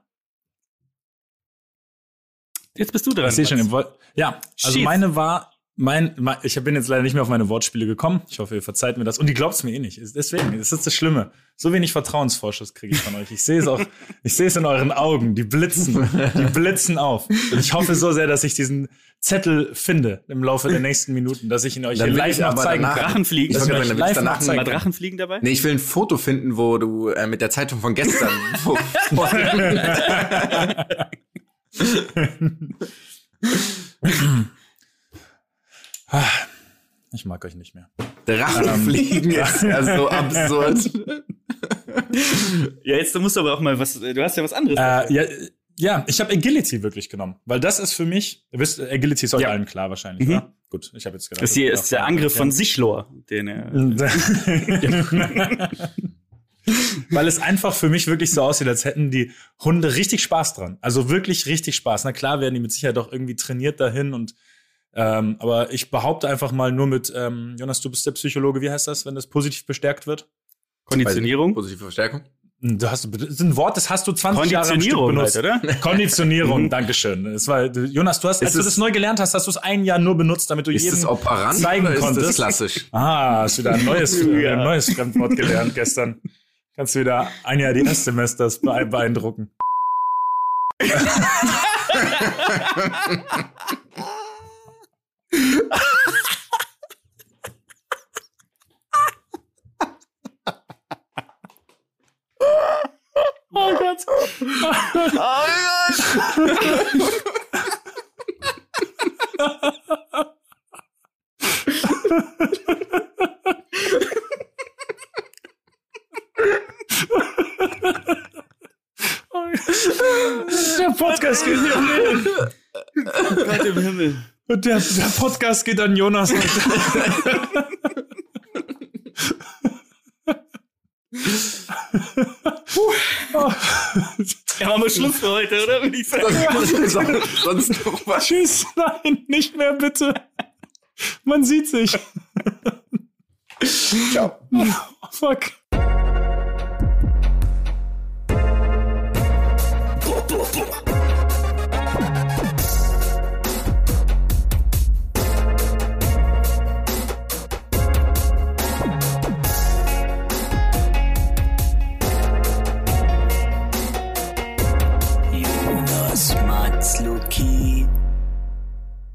Jetzt bist du dran. Ich sehe schon. Ja, also Schieß. meine war, mein, mein, ich bin jetzt leider nicht mehr auf meine Wortspiele gekommen. Ich hoffe, ihr verzeiht mir das. Und ihr glaubt es mir eh nicht. Deswegen, das ist das Schlimme. So wenig Vertrauensvorschuss kriege ich von euch. Ich sehe es auch, *laughs* ich sehe es in euren Augen. Die blitzen, die blitzen auf. Und ich hoffe so sehr, dass ich diesen Zettel finde im Laufe der nächsten Minuten, dass ich ihn euch Dann hier will live ich noch zeigen danach- kann. Dass wollte ich euch dann live noch danach zeigen Mal kann. Drachenfliegen dabei? nee, ich will ein Foto finden, wo du äh, mit der Zeitung von gestern. wo, *laughs* *laughs* Ich mag euch nicht mehr. Drachenfliegen ist ja so absurd. Ja, jetzt musst du aber auch mal was, du hast ja was anderes. Äh, ja, ja, ich habe Agility wirklich genommen, weil das ist für mich, ihr wisst, Agility ist euch Ja. allen klar wahrscheinlich, Mhm. oder? Gut, ich habe jetzt gedacht. das hier ist der Angriff von Sichlor, den er. *laughs* Weil es einfach für mich wirklich so aussieht, als hätten die Hunde richtig Spaß dran. Also wirklich richtig Spaß. Na klar werden die mit Sicherheit auch irgendwie trainiert dahin und ähm, aber ich behaupte einfach mal nur mit, ähm, Jonas, du bist der Psychologe, wie heißt das, wenn das positiv bestärkt wird? Konditionierung. Positive Verstärkung. Du hast, das ist ein Wort, das hast du 20 Jahre am Stück Konditionierung benutzt. halt, oder? *laughs* Konditionierung, Dankeschön. Es war, Jonas, du hast, als Ist du es- das neu gelernt hast, hast du es ein Jahr nur benutzt, damit du Ist jedem operant zeigen oder ist konntest. das klassisch? *laughs* Ah, hast wieder ein neues, *laughs* Ja. ein neues Fremdwort gelernt gestern. Kannst du wieder ein Jahr die Erstsemesters bee- beeindrucken. Der Podcast geht hier um den. Gott im Himmel. Und der, der Podcast geht an Jonas. *laughs* Wir Schluss für heute, oder? Würde ich sagen. sonst, sonst noch was. Tschüss, nein, nicht mehr bitte. Man sieht sich. Ciao. Oh, fuck.